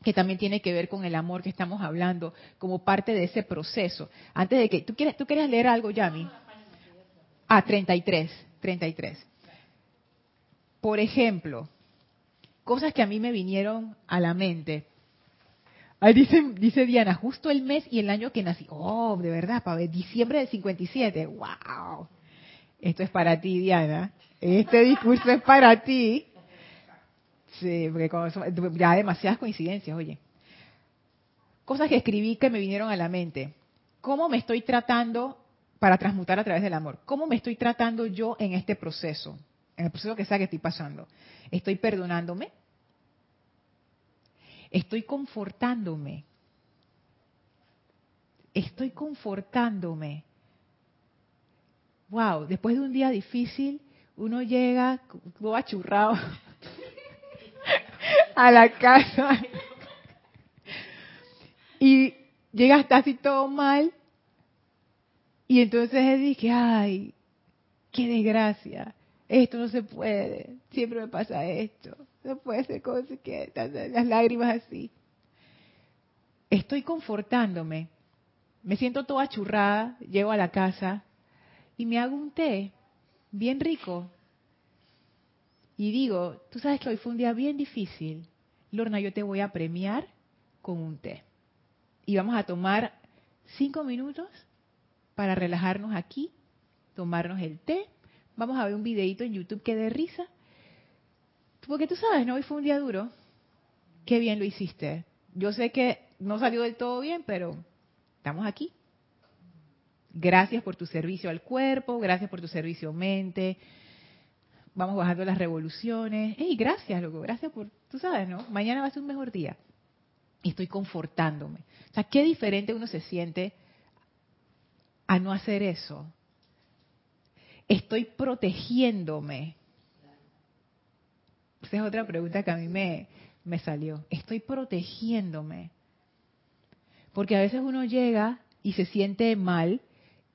que también tiene que ver con el amor que estamos hablando, como parte de ese proceso. Antes de que, ¿tú quieres, tú quieres leer algo, Yami? Ah, 33, 33. Por ejemplo, cosas que a mí me vinieron a la mente. Ahí dice, dice Diana, justo el mes y el año que nací. Oh, de verdad, para ver, diciembre del 57. ¡Wow! Esto es para ti, Diana. Este discurso es para ti. Sí, porque ya demasiadas coincidencias, oye. Cosas que escribí que me vinieron a la mente. ¿Cómo me estoy tratando para transmutar a través del amor? ¿Cómo me estoy tratando yo en este proceso? En el proceso que sea que estoy pasando. ¿Estoy perdonándome? ¿Estoy confortándome? Estoy confortándome. Wow, después de un día difícil, uno llega todo achurrado a la casa y llega hasta así todo mal y entonces dije, ay, qué desgracia, esto no se puede, siempre me pasa esto, no puede ser cosa que las lágrimas así. Estoy confortándome, me siento toda churrada, llego a la casa y me hago un té bien rico. Y digo, tú sabes que hoy fue un día bien difícil. Lorna, yo te voy a premiar con un té. Y vamos a tomar cinco minutos para relajarnos aquí, tomarnos el té. Vamos a ver un videito en YouTube que dé risa. Porque tú sabes, ¿no? Hoy fue un día duro. Qué bien lo hiciste. Yo sé que no salió del todo bien, pero estamos aquí. Gracias por tu servicio al cuerpo, gracias por tu servicio mente. Vamos bajando las revoluciones. ¡Ey, gracias, loco! Gracias por, tú sabes, ¿no? Mañana va a ser un mejor día. Y estoy confortándome. O sea, qué diferente uno se siente a no hacer eso. Estoy protegiéndome. Esa es otra pregunta que a mí me, me salió. Estoy protegiéndome. Porque a veces uno llega y se siente mal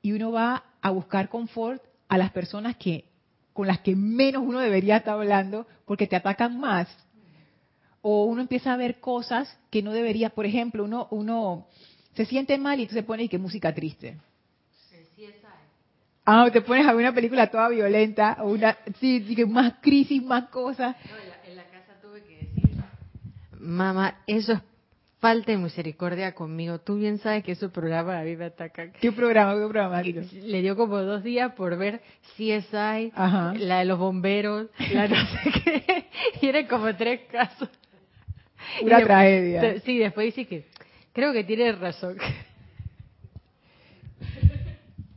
y uno va a buscar confort a las personas que con las que menos uno debería estar hablando porque te atacan más. O uno empieza a ver cosas que no debería, por ejemplo, uno uno se siente mal y se pone y que música triste. Ah, te pones a ver una película toda violenta, o una, sí, más crisis, más cosas. en la casa tuve que decir, mamá, eso es falta de misericordia conmigo. Tú bien sabes que ese programa a mí me ataca. ¿Qué programa? ¿Qué programa? Le dio como dos días por ver CSI, la de los bomberos, la no sé qué. Y eran como tres casos. Una tragedia. sí, después dice que creo que tiene razón.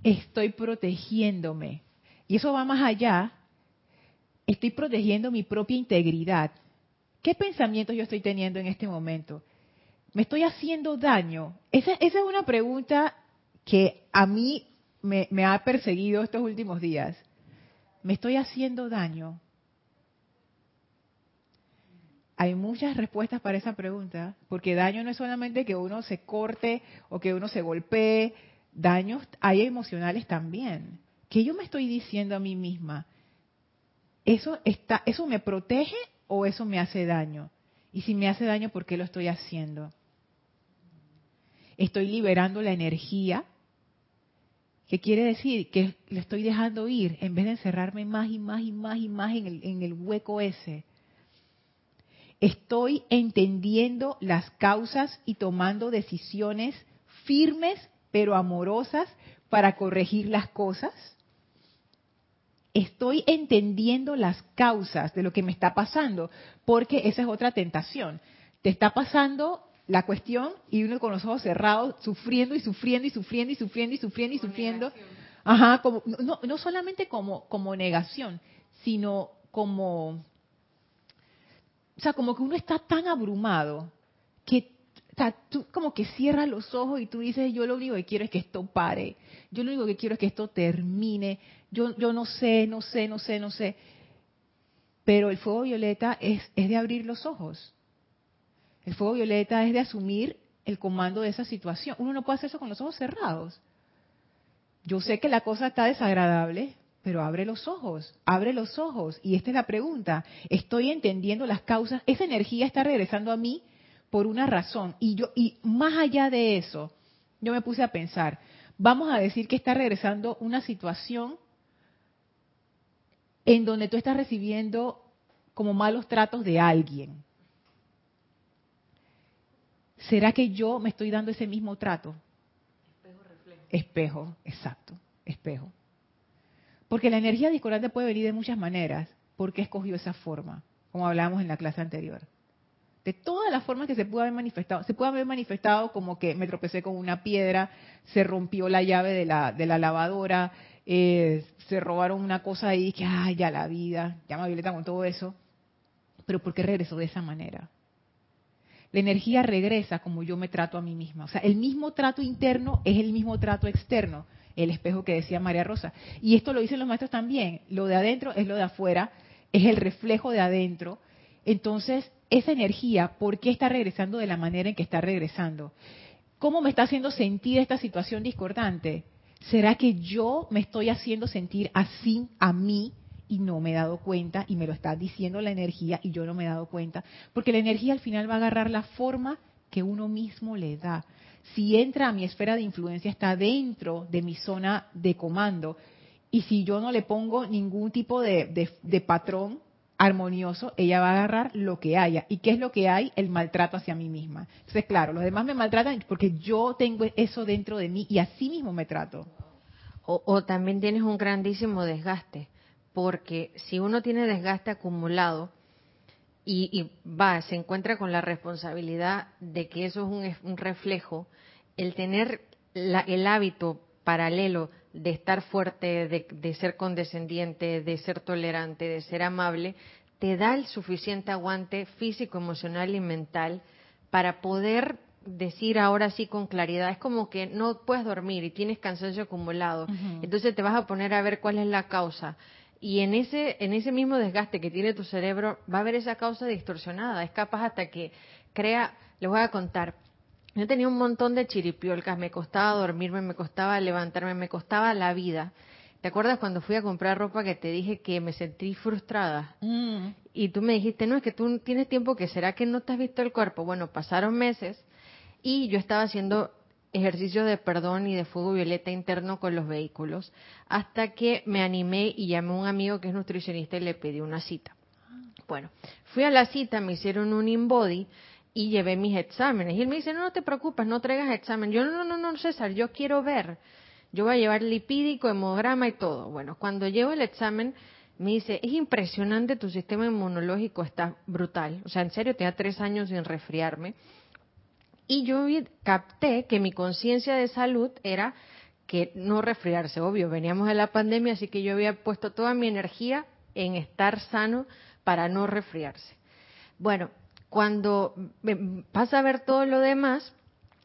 Estoy protegiéndome. Y eso va más allá. Estoy protegiendo mi propia integridad. ¿Qué pensamientos yo estoy teniendo en este momento? ¿Me estoy haciendo daño? Esa, es una pregunta que a mí me, ha perseguido estos últimos días. ¿Me estoy haciendo daño? Hay muchas respuestas para esa pregunta, porque daño no es solamente que uno se corte o que uno se golpee, daños hay emocionales también. ¿Qué yo me estoy diciendo a mí misma? ¿Eso, está, ¿Eso me protege o eso me hace daño? Y si me hace daño, ¿por qué lo estoy haciendo? estoy liberando la energía. ¿Qué quiere decir? Que le estoy dejando ir en vez de encerrarme más y más y más y más en el, en el hueco ese. Estoy entendiendo las causas y tomando decisiones firmes pero amorosas para corregir las cosas. Estoy entendiendo las causas de lo que me está pasando, porque esa es otra tentación. Te está pasando la cuestión y uno con los ojos cerrados, sufriendo y sufriendo y sufriendo y sufriendo y sufriendo y sufriendo. Ajá, como, no, no solamente como, como negación, sino como, o sea, como que uno está tan abrumado que sea, tú como que cierras los ojos y tú dices, yo lo único que quiero es que esto pare, yo lo único que quiero es que esto termine, yo, yo no sé, no sé, no sé, no sé. Pero el fuego violeta es, es de abrir los ojos. El fuego violeta es de asumir el comando de esa situación. Uno no puede hacer eso con los ojos cerrados. Yo sé que la cosa está desagradable, pero abre los ojos, abre los ojos. Y esta es la pregunta. Estoy entendiendo las causas. Esa energía está regresando a mí por una razón. Y yo, y más allá de eso, yo me puse a pensar, vamos a decir que está regresando una situación en donde tú estás recibiendo como malos tratos de alguien. ¿Será que yo me estoy dando ese mismo trato? Espejo, reflejo. Espejo, exacto, espejo. Porque la energía discordante puede venir de muchas maneras. ¿Por qué escogió esa forma? Como hablábamos en la clase anterior. De todas las formas que se puede haber manifestado. Se puede haber manifestado como que me tropecé con una piedra, se rompió la llave de la, lavadora, eh, se robaron una cosa ahí, que, ay, ya la vida, llama Violeta con todo eso. Pero ¿por qué regresó de esa manera? La energía regresa como yo me trato a mí misma. O sea, el mismo trato interno es el mismo trato externo el espejo que decía María Rosa. Y esto lo dicen los maestros también, lo de adentro es lo de afuera, es el reflejo de adentro. Entonces, esa energía, ¿por qué está regresando de la manera en que está regresando? ¿Cómo me está haciendo sentir esta situación discordante? ¿Será que yo me estoy haciendo sentir así a mí y no me he dado cuenta y me lo está diciendo la energía y yo no me he dado cuenta? Porque la energía al final va a agarrar la forma que uno mismo le da si entra a mi esfera de influencia, está dentro de mi zona de comando. Y si yo no le pongo ningún tipo de, patrón armonioso, ella va a agarrar lo que haya. ¿Y qué es lo que hay? El maltrato hacia mí misma. Entonces, claro, los demás me maltratan porque yo tengo eso dentro de mí y así mismo me trato. O, o también tienes un grandísimo desgaste, porque si uno tiene desgaste acumulado, y, va, se encuentra con la responsabilidad de que eso es un, reflejo, el tener el hábito paralelo de estar fuerte, de, ser condescendiente, de ser tolerante, de ser amable, te da el suficiente aguante físico, emocional y mental para poder decir ahora sí con claridad. Es como que no puedes dormir y tienes cansancio acumulado. Entonces te vas a poner a ver cuál es la causa. Y en ese, en ese mismo desgaste que tiene tu cerebro, va a haber esa causa distorsionada. Es capaz hasta que crea, les voy a contar. Yo tenía un montón de chiripiolcas, me costaba dormirme, me costaba levantarme, me costaba la vida. ¿Te acuerdas cuando fui a comprar ropa que te dije que me sentí frustrada? Mm. Y tú me dijiste, no, es que tú tienes tiempo que será que no te has visto el cuerpo. Bueno, pasaron meses y yo estaba haciendo ejercicio de perdón y de fuego violeta interno con los vehículos, hasta que me animé y llamé a un amigo que es nutricionista y le pedí una cita. Bueno, fui a la cita, me hicieron un InBody y llevé mis exámenes. Y él me dice, no, no te preocupes, no traigas examen. Yo, no, no, no, César, yo quiero ver. Yo voy a llevar lipídico, hemograma y todo. Bueno, cuando llevo el examen, me dice, es impresionante, tu sistema inmunológico está brutal. O sea, en serio, tenía tres años sin resfriarme. Y yo capté que mi conciencia de salud era que no resfriarse, obvio, veníamos de la pandemia, así que yo había puesto toda mi energía en estar sano para no resfriarse. Bueno, cuando pasa a ver todo lo demás,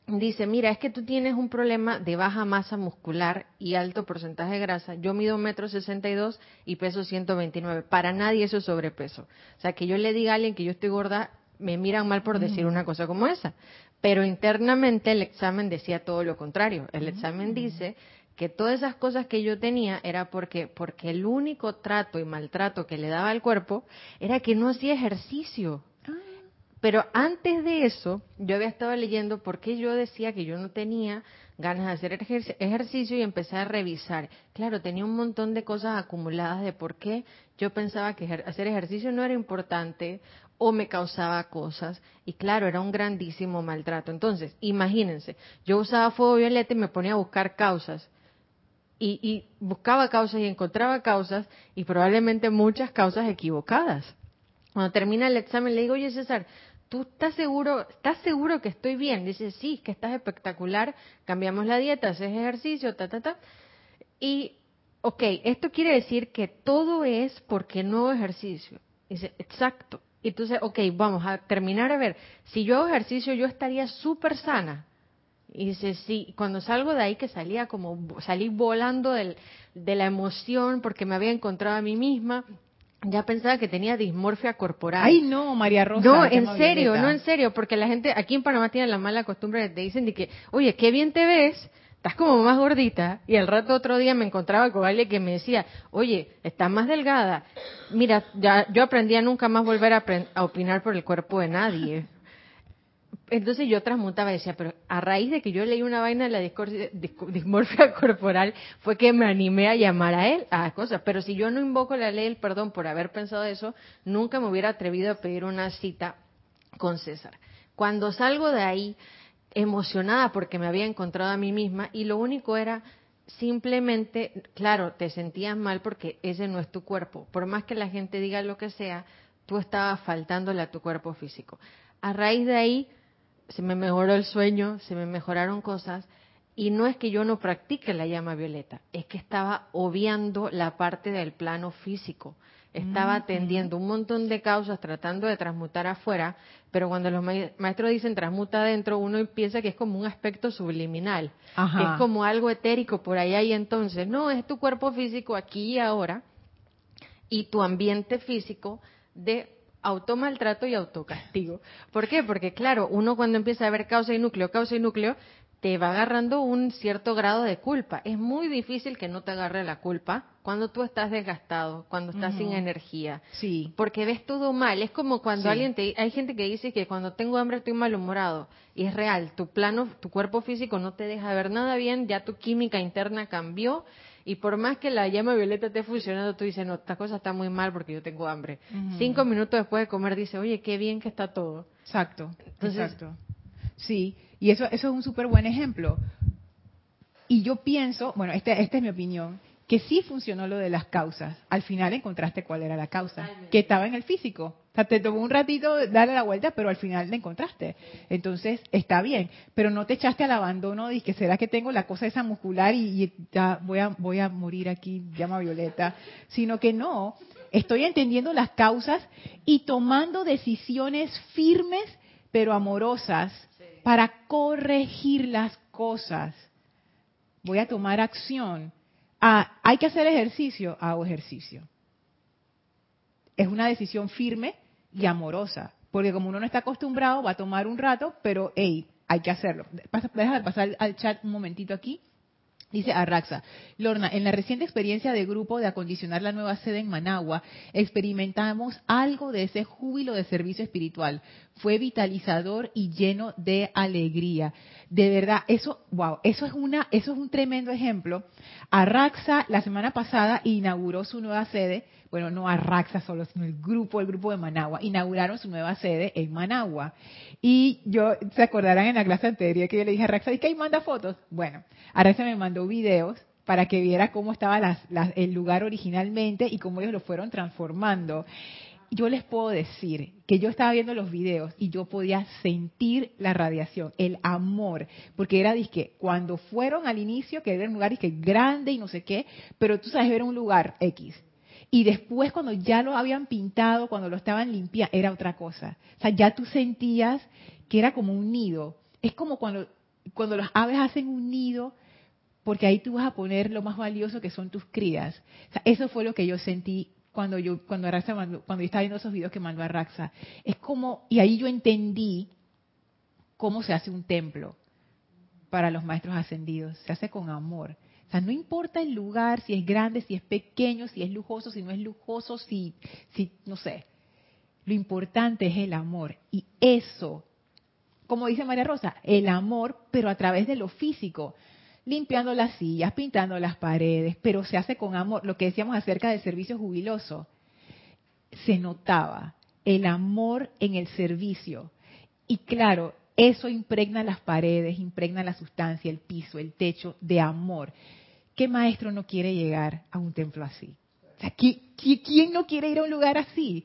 dice, mira, es que tú tienes un problema de baja masa muscular y alto porcentaje de grasa. Yo mido un metro sesenta y dos y peso 129. Para nadie eso es sobrepeso. O sea, que yo le diga a alguien que yo estoy gorda, me miran mal por decir una cosa como esa. Pero internamente el examen decía todo lo contrario. El examen dice que todas esas cosas que yo tenía era porque porque el único trato y maltrato que le daba al cuerpo era que no hacía ejercicio. Pero antes de eso, yo había estado leyendo por qué yo decía que yo no tenía ganas de hacer ejercicio y empecé a revisar. Claro, tenía un montón de cosas acumuladas de por qué yo pensaba que hacer ejercicio no era importante o me causaba cosas. Y claro, era un grandísimo maltrato. Entonces, imagínense, yo usaba fuego violeta y me ponía a buscar causas. Y, buscaba causas y encontraba causas y probablemente muchas causas equivocadas. Cuando termina el examen le digo, oye César, ¿tú estás seguro, estás seguro que estoy bien? Dice, sí, que estás espectacular, cambiamos la dieta, haces ejercicio, ta, ta, ta. Y, ok, esto quiere decir que todo es porque no ejercicio. Dice, exacto. Y entonces, ok, vamos a terminar a ver, si yo hago ejercicio yo estaría súper sana. Y dice, sí, cuando salgo de ahí que salía como, salí volando del, de la emoción porque me había encontrado a mí misma, ya pensaba que tenía dismorfia corporal. Ay, no, María Rosa. No, en serio, no en serio, porque la gente aquí en Panamá tiene la mala costumbre de te dicen de que, oye, qué bien te ves, estás como más gordita. Y al rato otro día me encontraba con alguien que me decía, oye, estás más delgada. Mira, ya, yo aprendí a nunca más volver a, a opinar por el cuerpo de nadie. Entonces yo transmutaba y decía, pero a raíz de que yo leí una vaina de la dismorfia corporal, fue que me animé a llamar a él a cosas. Pero si yo no invoco la ley del perdón por haber pensado eso, nunca me hubiera atrevido a pedir una cita con César. Cuando salgo de ahí, emocionada porque me había encontrado a mí misma y lo único era simplemente, claro, te sentías mal porque ese no es tu cuerpo. Por más que la gente diga lo que sea, tú estabas faltándole a tu cuerpo físico. A raíz de ahí, se me mejoró el sueño, se me mejoraron cosas, y no es que yo no practique la llama violeta, es que estaba obviando la parte del plano físico. Estaba atendiendo un montón de causas, tratando de transmutar afuera, pero cuando los maestros dicen transmuta adentro, uno piensa que es como un aspecto subliminal, que es como algo etérico por allá y entonces. No, es tu cuerpo físico aquí y ahora y tu ambiente físico de automaltrato y autocastigo. ¿Por qué? Porque claro, uno cuando empieza a ver causa y núcleo, causa y núcleo, te va agarrando un cierto grado de culpa. Es muy difícil que no te agarre la culpa cuando tú estás desgastado, cuando estás sin energía. Sí. Porque ves todo mal. Es como cuando alguien te... Hay gente que dice que cuando tengo hambre estoy malhumorado. Y es real. Tu plano, tu cuerpo físico no te deja ver nada bien. Ya tu química interna cambió. Y por más que la llama violeta esté funcionando, tú dices, no, esta cosa está muy mal porque yo tengo hambre. Cinco minutos después de comer dice, oye, qué bien que está todo. Exacto. exacto. Sí, y eso, eso es un súper buen ejemplo. Y yo pienso, bueno, este, esta es mi opinión, que sí funcionó lo de las causas. Al final encontraste cuál era la causa, que estaba en el físico. O sea, te tomó un ratito darle la vuelta, pero al final la encontraste. Entonces, está bien. Pero no te echaste al abandono y que será que tengo la cosa esa muscular y, ya voy a, voy a morir aquí, llama Violeta. Sino que no, estoy entendiendo las causas y tomando decisiones firmes, pero amorosas, para corregir las cosas. Voy a tomar acción. Ah, hay que hacer ejercicio, hago ejercicio. Es una decisión firme y amorosa, porque como uno no está acostumbrado, va a tomar un rato, pero hey, hay que hacerlo. Déjame pasar al chat un momentito aquí. Dice Arraxa, Lorna, en la reciente experiencia de grupo de acondicionar la nueva sede en Managua, experimentamos algo de ese júbilo de servicio espiritual. Fue vitalizador y lleno de alegría. De verdad, eso, wow, eso es una, eso es un tremendo ejemplo. Arraxa la semana pasada inauguró su nueva sede bueno, no a Raxa solo, sino el grupo, el grupo de Managua, inauguraron su nueva sede en Managua. Y yo, se acordarán en la clase anterior que yo le dije a Raxa, ¿y qué manda fotos? Bueno, Raxa me mandó videos para que viera cómo estaba el lugar originalmente y cómo ellos lo fueron transformando. Yo les puedo decir que yo estaba viendo los videos y yo podía sentir la radiación, el amor, porque era disque cuando fueron al inicio que era un lugar disque grande y no sé qué, pero tú sabes era un lugar X y después cuando ya lo habían pintado, cuando lo estaban limpiando, era otra cosa. O sea, ya tú sentías que era como un nido. Es como cuando, cuando las aves hacen un nido, porque ahí tú vas a poner lo más valioso que son tus crías. O sea, eso fue lo que yo sentí cuando yo cuando cuando yo estaba viendo esos videos que mandó a Raxa. Es como y ahí yo entendí cómo se hace un templo para los maestros ascendidos. Se hace con amor sea, no importa el lugar, si es grande, si es pequeño, si es lujoso, si no es lujoso, si, si no sé. Lo importante es el amor. Y eso, como dice María Rosa, el amor, pero a través de lo físico. Limpiando las sillas, pintando las paredes, pero se hace con amor. Lo que decíamos acerca del servicio jubiloso, se notaba el amor en el servicio. Y claro, eso impregna las paredes, impregna la sustancia, el piso, el techo de amor. ¿Qué maestro no quiere llegar a un templo así? ¿quién no quiere ir a un lugar así?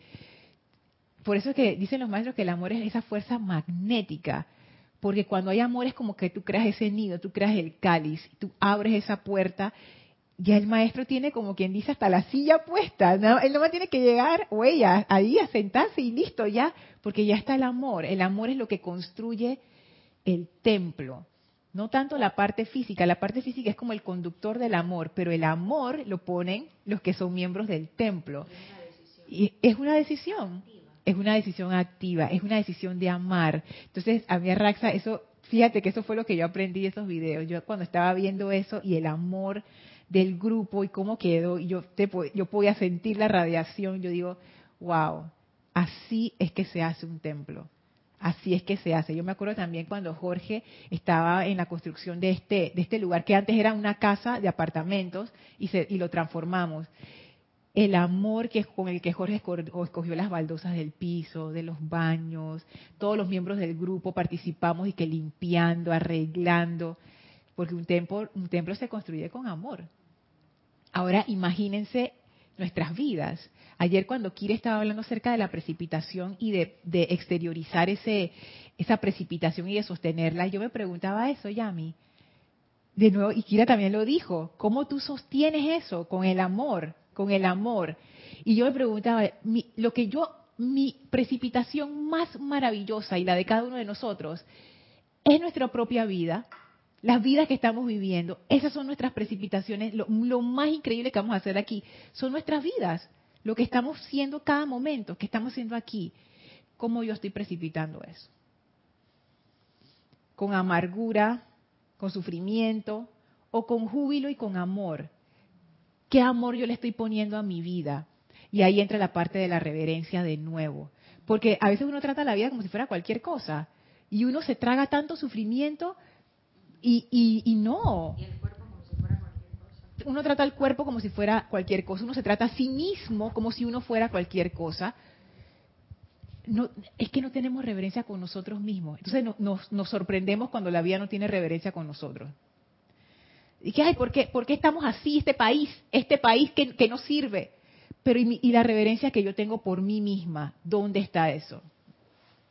Por eso es que dicen los maestros que el amor es esa fuerza magnética, porque cuando hay amor es como que tú creas ese nido, tú creas el cáliz, tú abres esa puerta, ya el maestro tiene como quien dice hasta la silla puesta, él no tiene que llegar o ella ahí a sentarse y listo ya, porque ya está el amor, el amor es lo que construye el templo. No tanto la parte física, la parte física es como el conductor del amor, pero el amor lo ponen los que son miembros del templo. Y es una decisión, es una decisión activa, es una decisión de amar. Entonces, a mí Raxa, eso, fíjate que eso fue lo que yo aprendí de esos videos. Yo cuando estaba viendo eso y el amor del grupo y cómo quedó, yo, te, yo podía sentir la radiación, yo digo, wow, así es que se hace un templo. Así es que se hace. Yo me acuerdo también cuando Jorge estaba en la construcción de este, de este lugar, que antes era una casa de apartamentos y, se, y lo transformamos. El amor que con el que Jorge escogió las baldosas del piso, de los baños, todos los miembros del grupo participamos y que limpiando, arreglando. porque un un templo se construye con amor. Ahora imagínense nuestras vidas. Ayer cuando Kira estaba hablando acerca de la precipitación y de, exteriorizar ese, esa precipitación y de sostenerla, yo me preguntaba eso, Yami. De nuevo, y Kira también lo dijo, ¿cómo tú sostienes eso? Con el amor, con el amor. Y yo me preguntaba, mi, lo que yo, mi precipitación más maravillosa y la de cada uno de nosotros, es nuestra propia vida, las vidas que estamos viviendo, esas son nuestras precipitaciones, lo, más increíble que vamos a hacer aquí, son nuestras vidas, lo que estamos siendo cada momento, que estamos siendo aquí. ¿Cómo yo estoy precipitando eso? Con amargura, con sufrimiento o con júbilo y con amor. ¿Qué amor yo le estoy poniendo a mi vida? Y ahí entra la parte de la reverencia de nuevo. Porque a veces uno trata la vida como si fuera cualquier cosa. Y uno se traga tanto sufrimiento y, y, y no. Y el cuerpo como si fuera cualquier cosa. Uno trata el cuerpo como si fuera cualquier cosa. Uno se trata a sí mismo como si uno fuera cualquier cosa. No, es que no tenemos reverencia con nosotros mismos. Entonces no, nos, nos, sorprendemos cuando la vida no tiene reverencia con nosotros. Y que, ay, ¿por qué, ¿por qué estamos así, este país, este país que, que no sirve? Pero y, y, la reverencia que yo tengo por mí misma, ¿dónde está eso?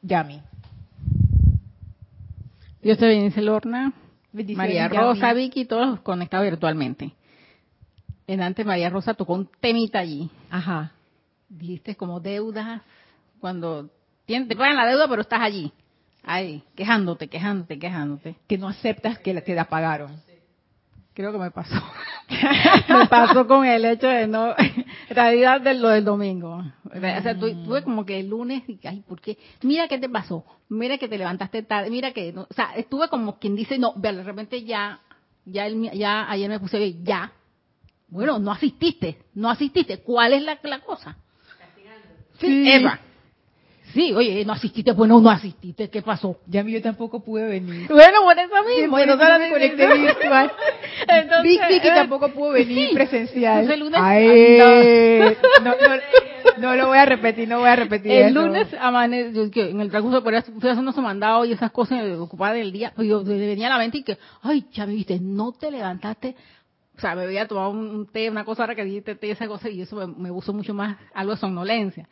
Yami. Dios te bendice, Lorna. María Rosa. Vicky, todos conectados virtualmente. En antes María Rosa tocó un temita allí. Ajá. Dijiste como deudas, cuando tienes, te pagan la deuda, pero estás allí. Ahí, quejándote, quejándote, quejándote. Que no aceptas que te la pagaron. Creo que me pasó. me pasó con el hecho de no, realidad de lo del domingo. O sea, tuve como que el lunes, ay, ¿por qué? Mira qué te pasó, mira que te levantaste tarde, mira que, no, o sea, estuve como quien dice, no, de repente ya, ya, el, ya ayer me puse, ya, bueno, no asististe, no asististe, ¿cuál es la, la cosa? Sí. Eva. Sí, oye, no asististe, bueno, no asististe, ¿qué pasó? Ya yo tampoco pude venir. Bueno, por eso mismo. Sí, bueno, me conecté virtual. Entonces, Vic Vicky eh, tampoco pudo venir sí. presencial. Entonces, el lunes, Ay, no, no, no, lo voy a repetir, no voy a repetir El eso. lunes amane, yo, que en el transcurso fui haciendo su mandado y esas cosas ocupada del día, pues yo venía a la mente y que, ay, ya me viste, no te levantaste o sea, me había tomado un té, una cosa ahora que dijiste té, esa cosa, y eso me, me puso mucho más algo de somnolencia.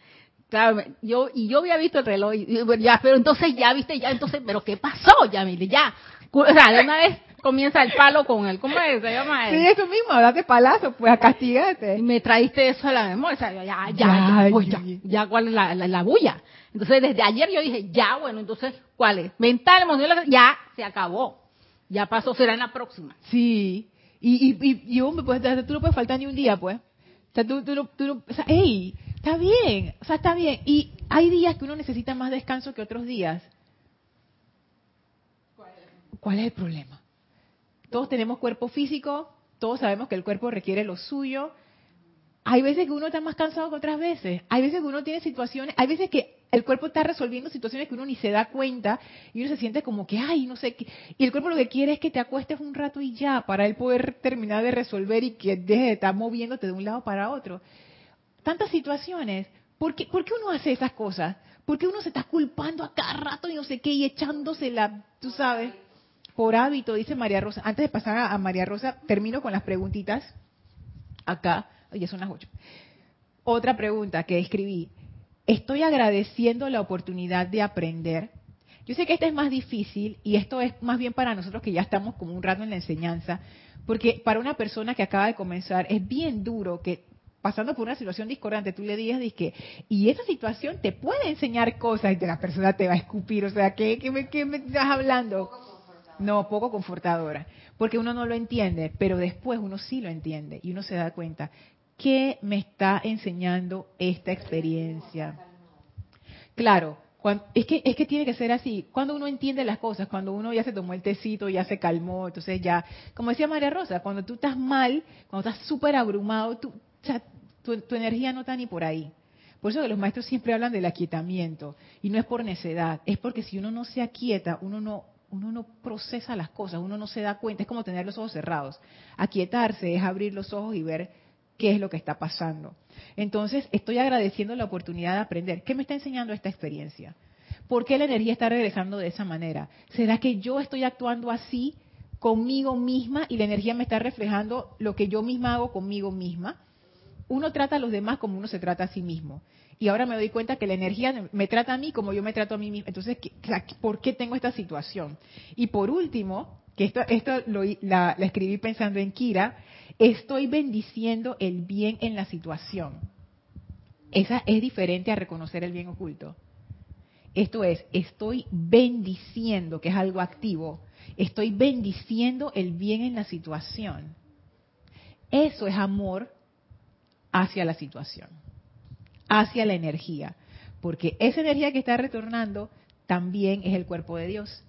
Claro, yo, y yo había visto el reloj, y, ya, pero entonces ya viste, ya, entonces, pero ¿qué pasó? Ya, mire, ya. O sea, de una vez comienza el palo con el, ¿cómo es? se llama? Sí, eso mismo, date palazo, pues a castigarte. Y me traíste eso a la memoria, o sea, ya, ya, ya, ya, pues, ya, ya, ¿cuál es la, la, la, bulla? Entonces, desde ayer yo dije, ya, bueno, entonces, ¿cuál es? Mental, emocional, ya, se acabó. Ya pasó, será en la próxima. Sí. Y, y, y, y hombre, pues tú no puedes faltar ni un día, pues. O sea, tú, tú, tú, tú o sea, hey, está bien, o sea, está bien. Y hay días que uno necesita más descanso que otros días. ¿Cuál es el problema? Todos tenemos cuerpo físico, todos sabemos que el cuerpo requiere lo suyo. Hay veces que uno está más cansado que otras veces. Hay veces que uno tiene situaciones, hay veces que el cuerpo está resolviendo situaciones que uno ni se da cuenta y uno se siente como que, ay, no sé qué. Y el cuerpo lo que quiere es que te acuestes un rato y ya, para él poder terminar de resolver y que deje de estar moviéndote de un lado para otro. Tantas situaciones. ¿Por qué, ¿Por qué uno hace esas cosas? ¿Por qué uno se está culpando a cada rato y no sé qué y echándose la, tú sabes, por hábito, dice María Rosa. Antes de pasar a, María Rosa, termino con las preguntitas acá. Oye, son las ocho. Otra pregunta que escribí estoy agradeciendo la oportunidad de aprender. Yo sé que esta es más difícil y esto es más bien para nosotros que ya estamos como un rato en la enseñanza, porque para una persona que acaba de comenzar es bien duro que pasando por una situación discordante tú le digas que y esa situación te puede enseñar cosas y la persona te va a escupir, o sea, ¿qué, qué, me, qué me estás hablando? No, poco confortadora, porque uno no lo entiende, pero después uno sí lo entiende y uno se da cuenta ¿qué me está enseñando esta experiencia? Claro, cuando, es que es que tiene que ser así. Cuando uno entiende las cosas, cuando uno ya se tomó el tecito, ya se calmó, entonces ya, como decía María Rosa, cuando tú estás mal, cuando estás súper abrumado, tú, o sea, tu, tu energía no está ni por ahí. Por eso que los maestros siempre hablan del aquietamiento. Y no es por necedad, es porque si uno no se aquieta, uno no, uno no procesa las cosas, uno no se da cuenta. Es como tener los ojos cerrados. Aquietarse es abrir los ojos y ver qué es lo que está pasando. Entonces, estoy agradeciendo la oportunidad de aprender. ¿Qué me está enseñando esta experiencia? ¿Por qué la energía está regresando de esa manera? ¿Será que yo estoy actuando así conmigo misma y la energía me está reflejando lo que yo misma hago conmigo misma. Uno trata a los demás como uno se trata a sí mismo. Y ahora me doy cuenta que la energía me trata a mí como yo me trato a mí misma. Entonces, ¿por qué tengo esta situación? Y por último, que esto, esto lo, la escribí pensando en Kira, estoy bendiciendo el bien en la situación. Esa es diferente a reconocer el bien oculto. Esto es, estoy bendiciendo, que es algo activo, estoy bendiciendo el bien en la situación. Eso es amor hacia la situación, hacia la energía, porque esa energía que está retornando también es el cuerpo de Dios.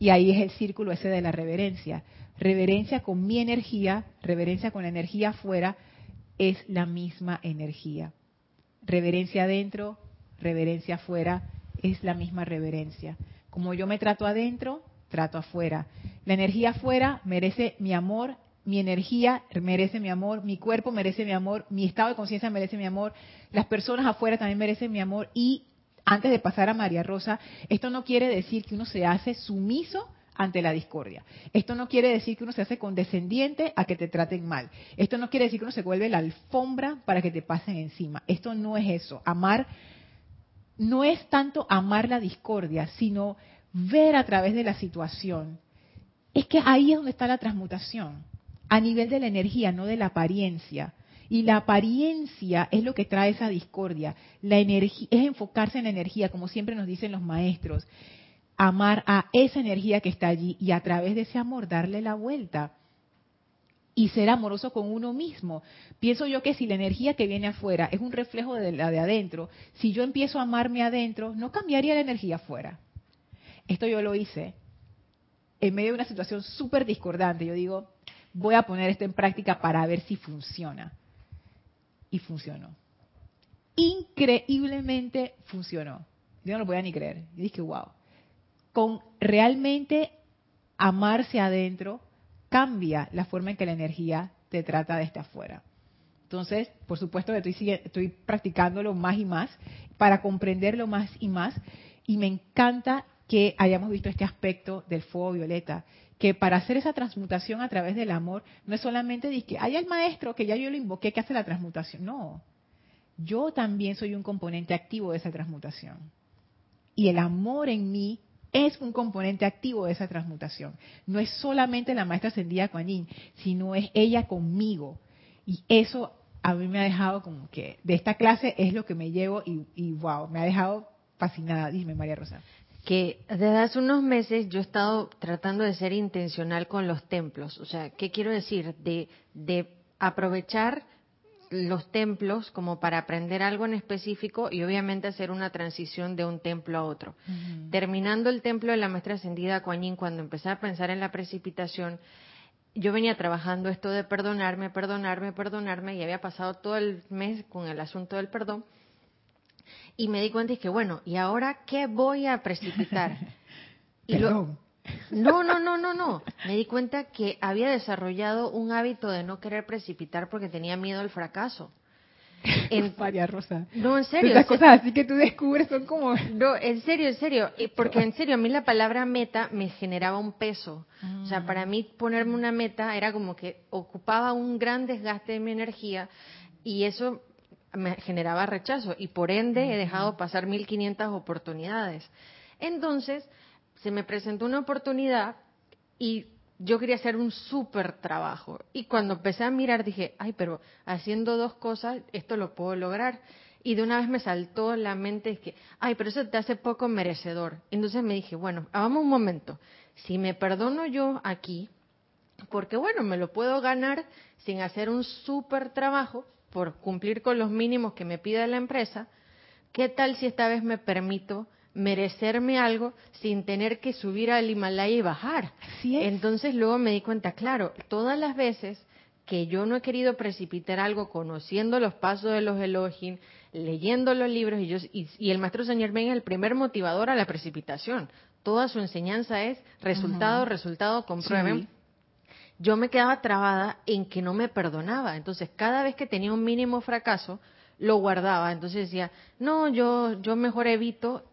Y ahí es el círculo ese de la reverencia. Reverencia con mi energía, reverencia con la energía afuera, es la misma energía. Reverencia adentro, reverencia afuera, es la misma reverencia. Como yo me trato adentro, trato afuera. La energía afuera merece mi amor, mi energía merece mi amor, mi cuerpo merece mi amor, mi estado de conciencia merece mi amor, las personas afuera también merecen mi amor y antes de pasar a María Rosa, esto no quiere decir que uno se hace sumiso ante la discordia. Esto no quiere decir que uno se hace condescendiente a que te traten mal. Esto no quiere decir que uno se vuelve la alfombra para que te pasen encima. Esto no es eso. Amar no es tanto amar la discordia, sino ver a través de la situación. Es que ahí es donde está la transmutación, a nivel de la energía, no de la apariencia. Y la apariencia es lo que trae esa discordia. La energía es enfocarse en la energía, como siempre nos dicen los maestros, amar a esa energía que está allí y a través de ese amor darle la vuelta y ser amoroso con uno mismo. Pienso yo que si la energía que viene afuera es un reflejo de la de adentro, si yo empiezo a amarme adentro, no cambiaría la energía afuera. Esto yo lo hice en medio de una situación súper discordante. Yo digo, voy a poner esto en práctica para ver si funciona. Y funcionó. Increíblemente funcionó. Yo no lo podía ni creer. Y dije, wow. Con realmente amarse adentro, cambia la forma en que la energía te trata desde afuera. Entonces, por supuesto que estoy, estoy practicándolo más y más para comprenderlo más y más. Y me encanta que hayamos visto este aspecto del fuego violeta, que para hacer esa transmutación a través del amor, no es solamente decir que hay el maestro que ya yo lo invoqué que hace la transmutación. No, yo también soy un componente activo de esa transmutación. Y el amor en mí es un componente activo de esa transmutación. No es solamente la maestra ascendida Kuan Yin, sino es ella conmigo. Y eso a mí me ha dejado como que de esta clase es lo que me llevo y, y wow, me ha dejado fascinada. Dime, María Rosa. Que desde hace unos meses yo he estado tratando de ser intencional con los templos. O sea, ¿qué quiero decir? De, de aprovechar los templos como para aprender algo en específico y obviamente hacer una transición de un templo a otro. Terminando el templo de la maestra ascendida Kuan cuando empecé a pensar en la precipitación, yo venía trabajando esto de perdonarme, perdonarme, perdonarme y había pasado todo el mes con el asunto del perdón y me di cuenta y que bueno, ¿y ahora qué voy a precipitar? y lo, no, no, no, no, no. Me di cuenta que había desarrollado un hábito de no querer precipitar porque tenía miedo al fracaso. En, María Rosa. No, en serio. Las cosas así que tú descubres son como... No, en serio, en serio. Porque en serio, a mí la palabra meta me generaba un peso. O sea, para mí ponerme una meta era como que ocupaba un gran desgaste de mi energía y eso me generaba rechazo. Y por ende he dejado pasar 1500 oportunidades. Entonces, se me presentó una oportunidad y yo quería hacer un súper trabajo. Y cuando empecé a mirar dije, ay, pero haciendo dos cosas, esto lo puedo lograr. Y de una vez me saltó la mente que, ay, pero eso te hace poco merecedor. Entonces me dije, bueno, vamos un momento. Si me perdono yo aquí, porque bueno, me lo puedo ganar sin hacer un súper trabajo por cumplir con los mínimos que me pide la empresa, ¿qué tal si esta vez me permito merecerme algo sin tener que subir al Himalaya y bajar. Entonces luego me di cuenta, claro, todas las veces que yo no he querido precipitar algo conociendo los pasos de los Elohim, leyendo los libros, y, yo, y, el maestro Señor Ben es el primer motivador a la precipitación. Toda su enseñanza es resultado, resultado, comprueben. Yo me quedaba trabada en que no me perdonaba. Entonces, cada vez que tenía un mínimo fracaso, lo guardaba. Entonces decía, no, yo, yo mejor evito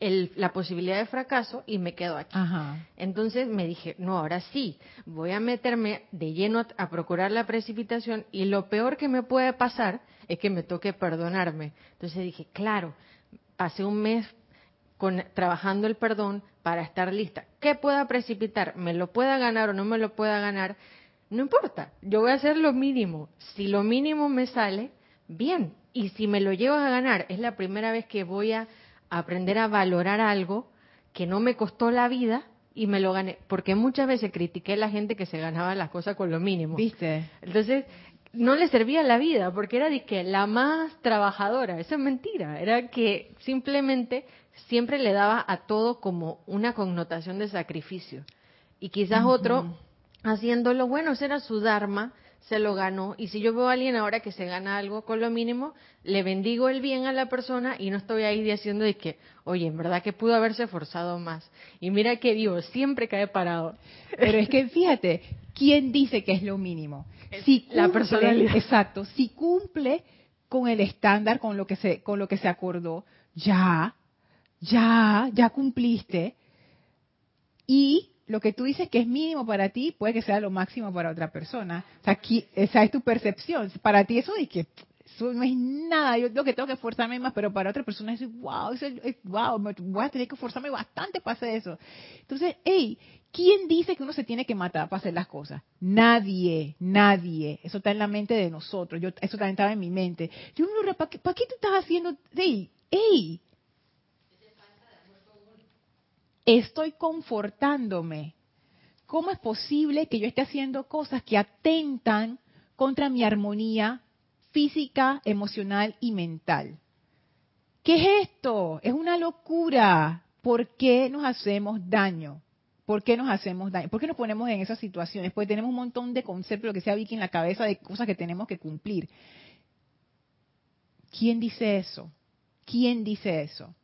el- la posibilidad de fracaso y me quedo aquí. Ajá. Entonces me dije, no, ahora sí, voy a meterme de lleno a, a procurar la precipitación y lo peor que me puede pasar es que me toque perdonarme. Entonces dije, claro, pasé un mes con, trabajando el perdón para estar lista. ¿Qué pueda precipitar? ¿Me lo pueda ganar o no me lo pueda ganar? No importa, yo voy a hacer lo mínimo. Si lo mínimo me sale, bien. Y si me lo llevo a ganar, es la primera vez que voy a aprender a valorar algo que no me costó la vida y me lo gané. Porque muchas veces critiqué a la gente que se ganaba las cosas con lo mínimo. ¿Viste? Entonces, no le servía la vida, porque era de que la más trabajadora, eso es mentira, era que simplemente siempre le daba a todo como una connotación de sacrificio. Y quizás otro, haciéndolo, bueno, ese era su dharma, se lo ganó, y si yo veo a alguien ahora que se gana algo con lo mínimo, le bendigo el bien a la persona y no estoy ahí diciendo de que, oye, en verdad que pudo haberse esforzado más. Y mira que vivo, siempre cae parado. Pero es que fíjate, ¿quién dice que es lo mínimo? Si La personalidad. Exacto, si cumple con el estándar, con lo que se, con lo que se acordó, ya, ya, ya cumpliste. Y lo que tú dices que es mínimo para ti, puede que sea lo máximo para otra persona. O sea, esa es tu percepción. Para ti eso es que eso no es nada, yo lo que tengo que esforzarme más, pero para otra persona es wow, eso es, wow, me- voy a tener que esforzarme bastante para hacer eso. Entonces, hey, ¿quién dice que uno se tiene que matar para hacer las cosas? Nadie, nadie. Eso está en la mente de nosotros. Yo, eso también estaba en mi mente. Yo, no, ¿para qué, para qué tú estás haciendo? Hey, hey. Estoy confortándome. ¿Cómo es posible que yo esté haciendo cosas que atentan contra mi armonía física, emocional y mental? ¿Qué es esto? Es una locura. ¿Por qué nos hacemos daño? ¿Por qué nos hacemos daño? ¿Por qué nos ponemos en esas situaciones? Porque tenemos un montón de conceptos, lo que sea Vicky, en la cabeza de cosas que tenemos que cumplir. ¿Quién dice eso? ¿Quién dice eso?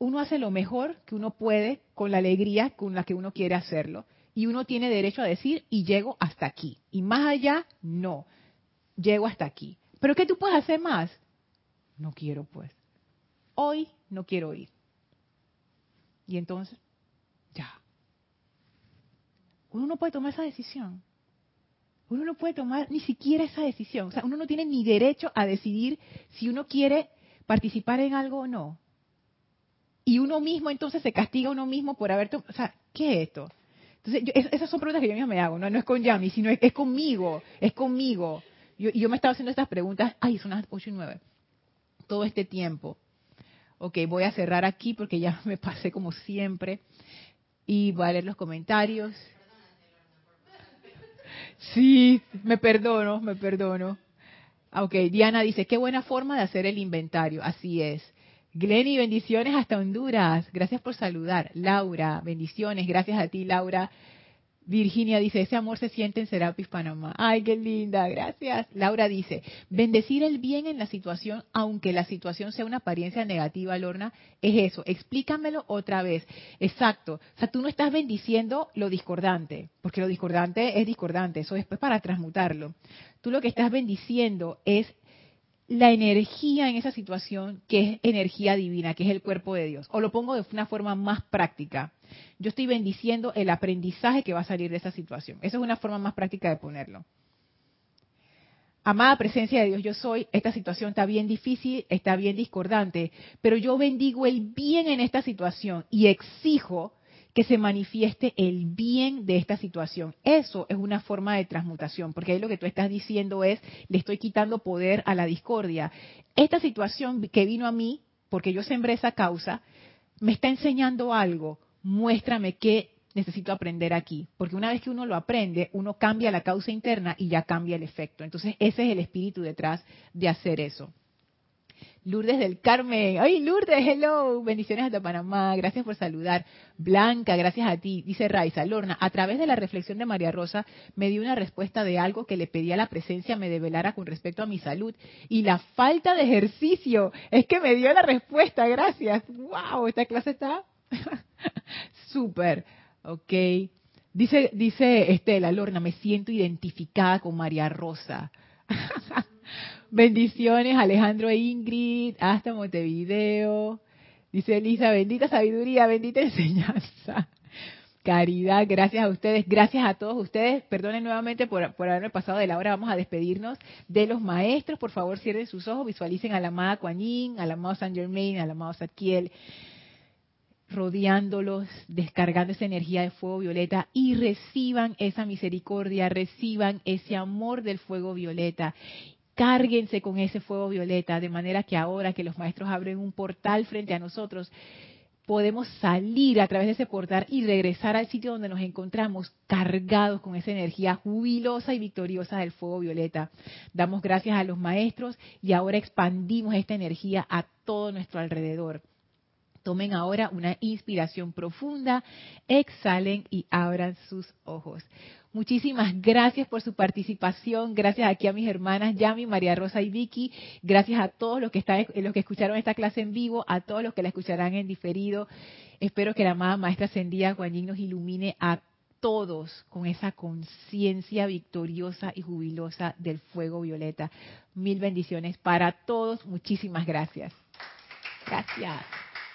Uno hace lo mejor que uno puede con la alegría con la que uno quiere hacerlo. Y uno tiene derecho a decir, y llego hasta aquí. Y más allá, no. Llego hasta aquí. ¿Pero qué tú puedes hacer más? No quiero, pues. Hoy no quiero ir. Y entonces, ya. Uno no puede tomar esa decisión. Uno no puede tomar ni siquiera esa decisión. O sea, uno no tiene ni derecho a decidir si uno quiere participar en algo o no. Y uno mismo entonces se castiga a uno mismo por haber tomado... O sea, ¿qué es esto? Entonces, yo- es- esas son preguntas que yo misma me hago. No, no es con Yami, sino es, conmigo. Es conmigo. Yo, yo me estaba haciendo estas preguntas. Ay, son las 8 y 9. Todo este tiempo. Ok, voy a cerrar aquí porque ya me pasé como siempre. Y voy a leer los comentarios. Sí, me perdono, me perdono. Ah, Ok, Diana dice, qué buena forma de hacer el inventario. Así es. Glenny, bendiciones hasta Honduras. Gracias por saludar. Laura, bendiciones. Gracias a ti, Laura. Virginia dice, ese amor se siente en Serapis Panamá. Ay, qué linda, gracias. Laura dice, bendecir el bien en la situación, aunque la situación sea una apariencia negativa, Lorna, es eso. Explícamelo otra vez. Exacto. O sea, tú no estás bendiciendo lo discordante, porque lo discordante es discordante, eso después para transmutarlo. Tú lo que estás bendiciendo es la energía en esa situación que es energía divina, que es el cuerpo de Dios. O lo pongo de una forma más práctica. Yo estoy bendiciendo el aprendizaje que va a salir de esa situación. Esa es una forma más práctica de ponerlo. Amada presencia de Dios, yo soy, esta situación está bien difícil, está bien discordante, pero yo bendigo el bien en esta situación y exijo que se manifieste el bien de esta situación. Eso es una forma de transmutación, porque ahí lo que tú estás diciendo es, le estoy quitando poder a la discordia. Esta situación que vino a mí, porque yo sembré esa causa, me está enseñando algo. Muéstrame qué necesito aprender aquí. Porque una vez que uno lo aprende, uno cambia la causa interna y ya cambia el efecto. Entonces, ese es el espíritu detrás de hacer eso. Lourdes del Carmen. ¡Ay, Lourdes! ¡Hello! Bendiciones hasta Panamá. Gracias por saludar. Blanca, gracias a ti. Dice Raiza. Lorna, a través de la reflexión de María Rosa, me dio una respuesta de algo que le pedía la presencia me develara con respecto a mi salud. Y la falta de ejercicio. Es que me dio la respuesta. Gracias. ¡Wow! Esta clase está súper. Ok. Dice, dice Estela, Lorna, me siento identificada con María Rosa. Bendiciones, Alejandro e Ingrid, hasta Montevideo. Dice Elisa, bendita sabiduría, bendita enseñanza. Caridad, gracias a ustedes, gracias a todos ustedes. Perdonen nuevamente por, por haberme pasado de la hora. Vamos a despedirnos de los maestros. Por favor, cierren sus ojos, visualicen a la amada Kuan Yin, al amado Saint Germain, al amado Satkiel, rodeándolos, descargando esa energía de fuego violeta y reciban esa misericordia, reciban ese amor del fuego violeta. Cárguense con ese fuego violeta, de manera que ahora que los maestros abren un portal frente a nosotros, podemos salir a través de ese portal y regresar al sitio donde nos encontramos cargados con esa energía jubilosa y victoriosa del fuego violeta. Damos gracias a los maestros y ahora expandimos esta energía a todo nuestro alrededor. Tomen ahora una inspiración profunda, exhalen y abran sus ojos. Muchísimas gracias por su participación. Gracias aquí a mis hermanas Yami, María Rosa y Vicky. Gracias a todos los que están, los que escucharon esta clase en vivo, a todos los que la escucharán en diferido. Espero que la amada Maestra Ascendida Guanyin nos ilumine a todos con esa conciencia victoriosa y jubilosa del fuego violeta. Mil bendiciones para todos. Muchísimas gracias. Gracias.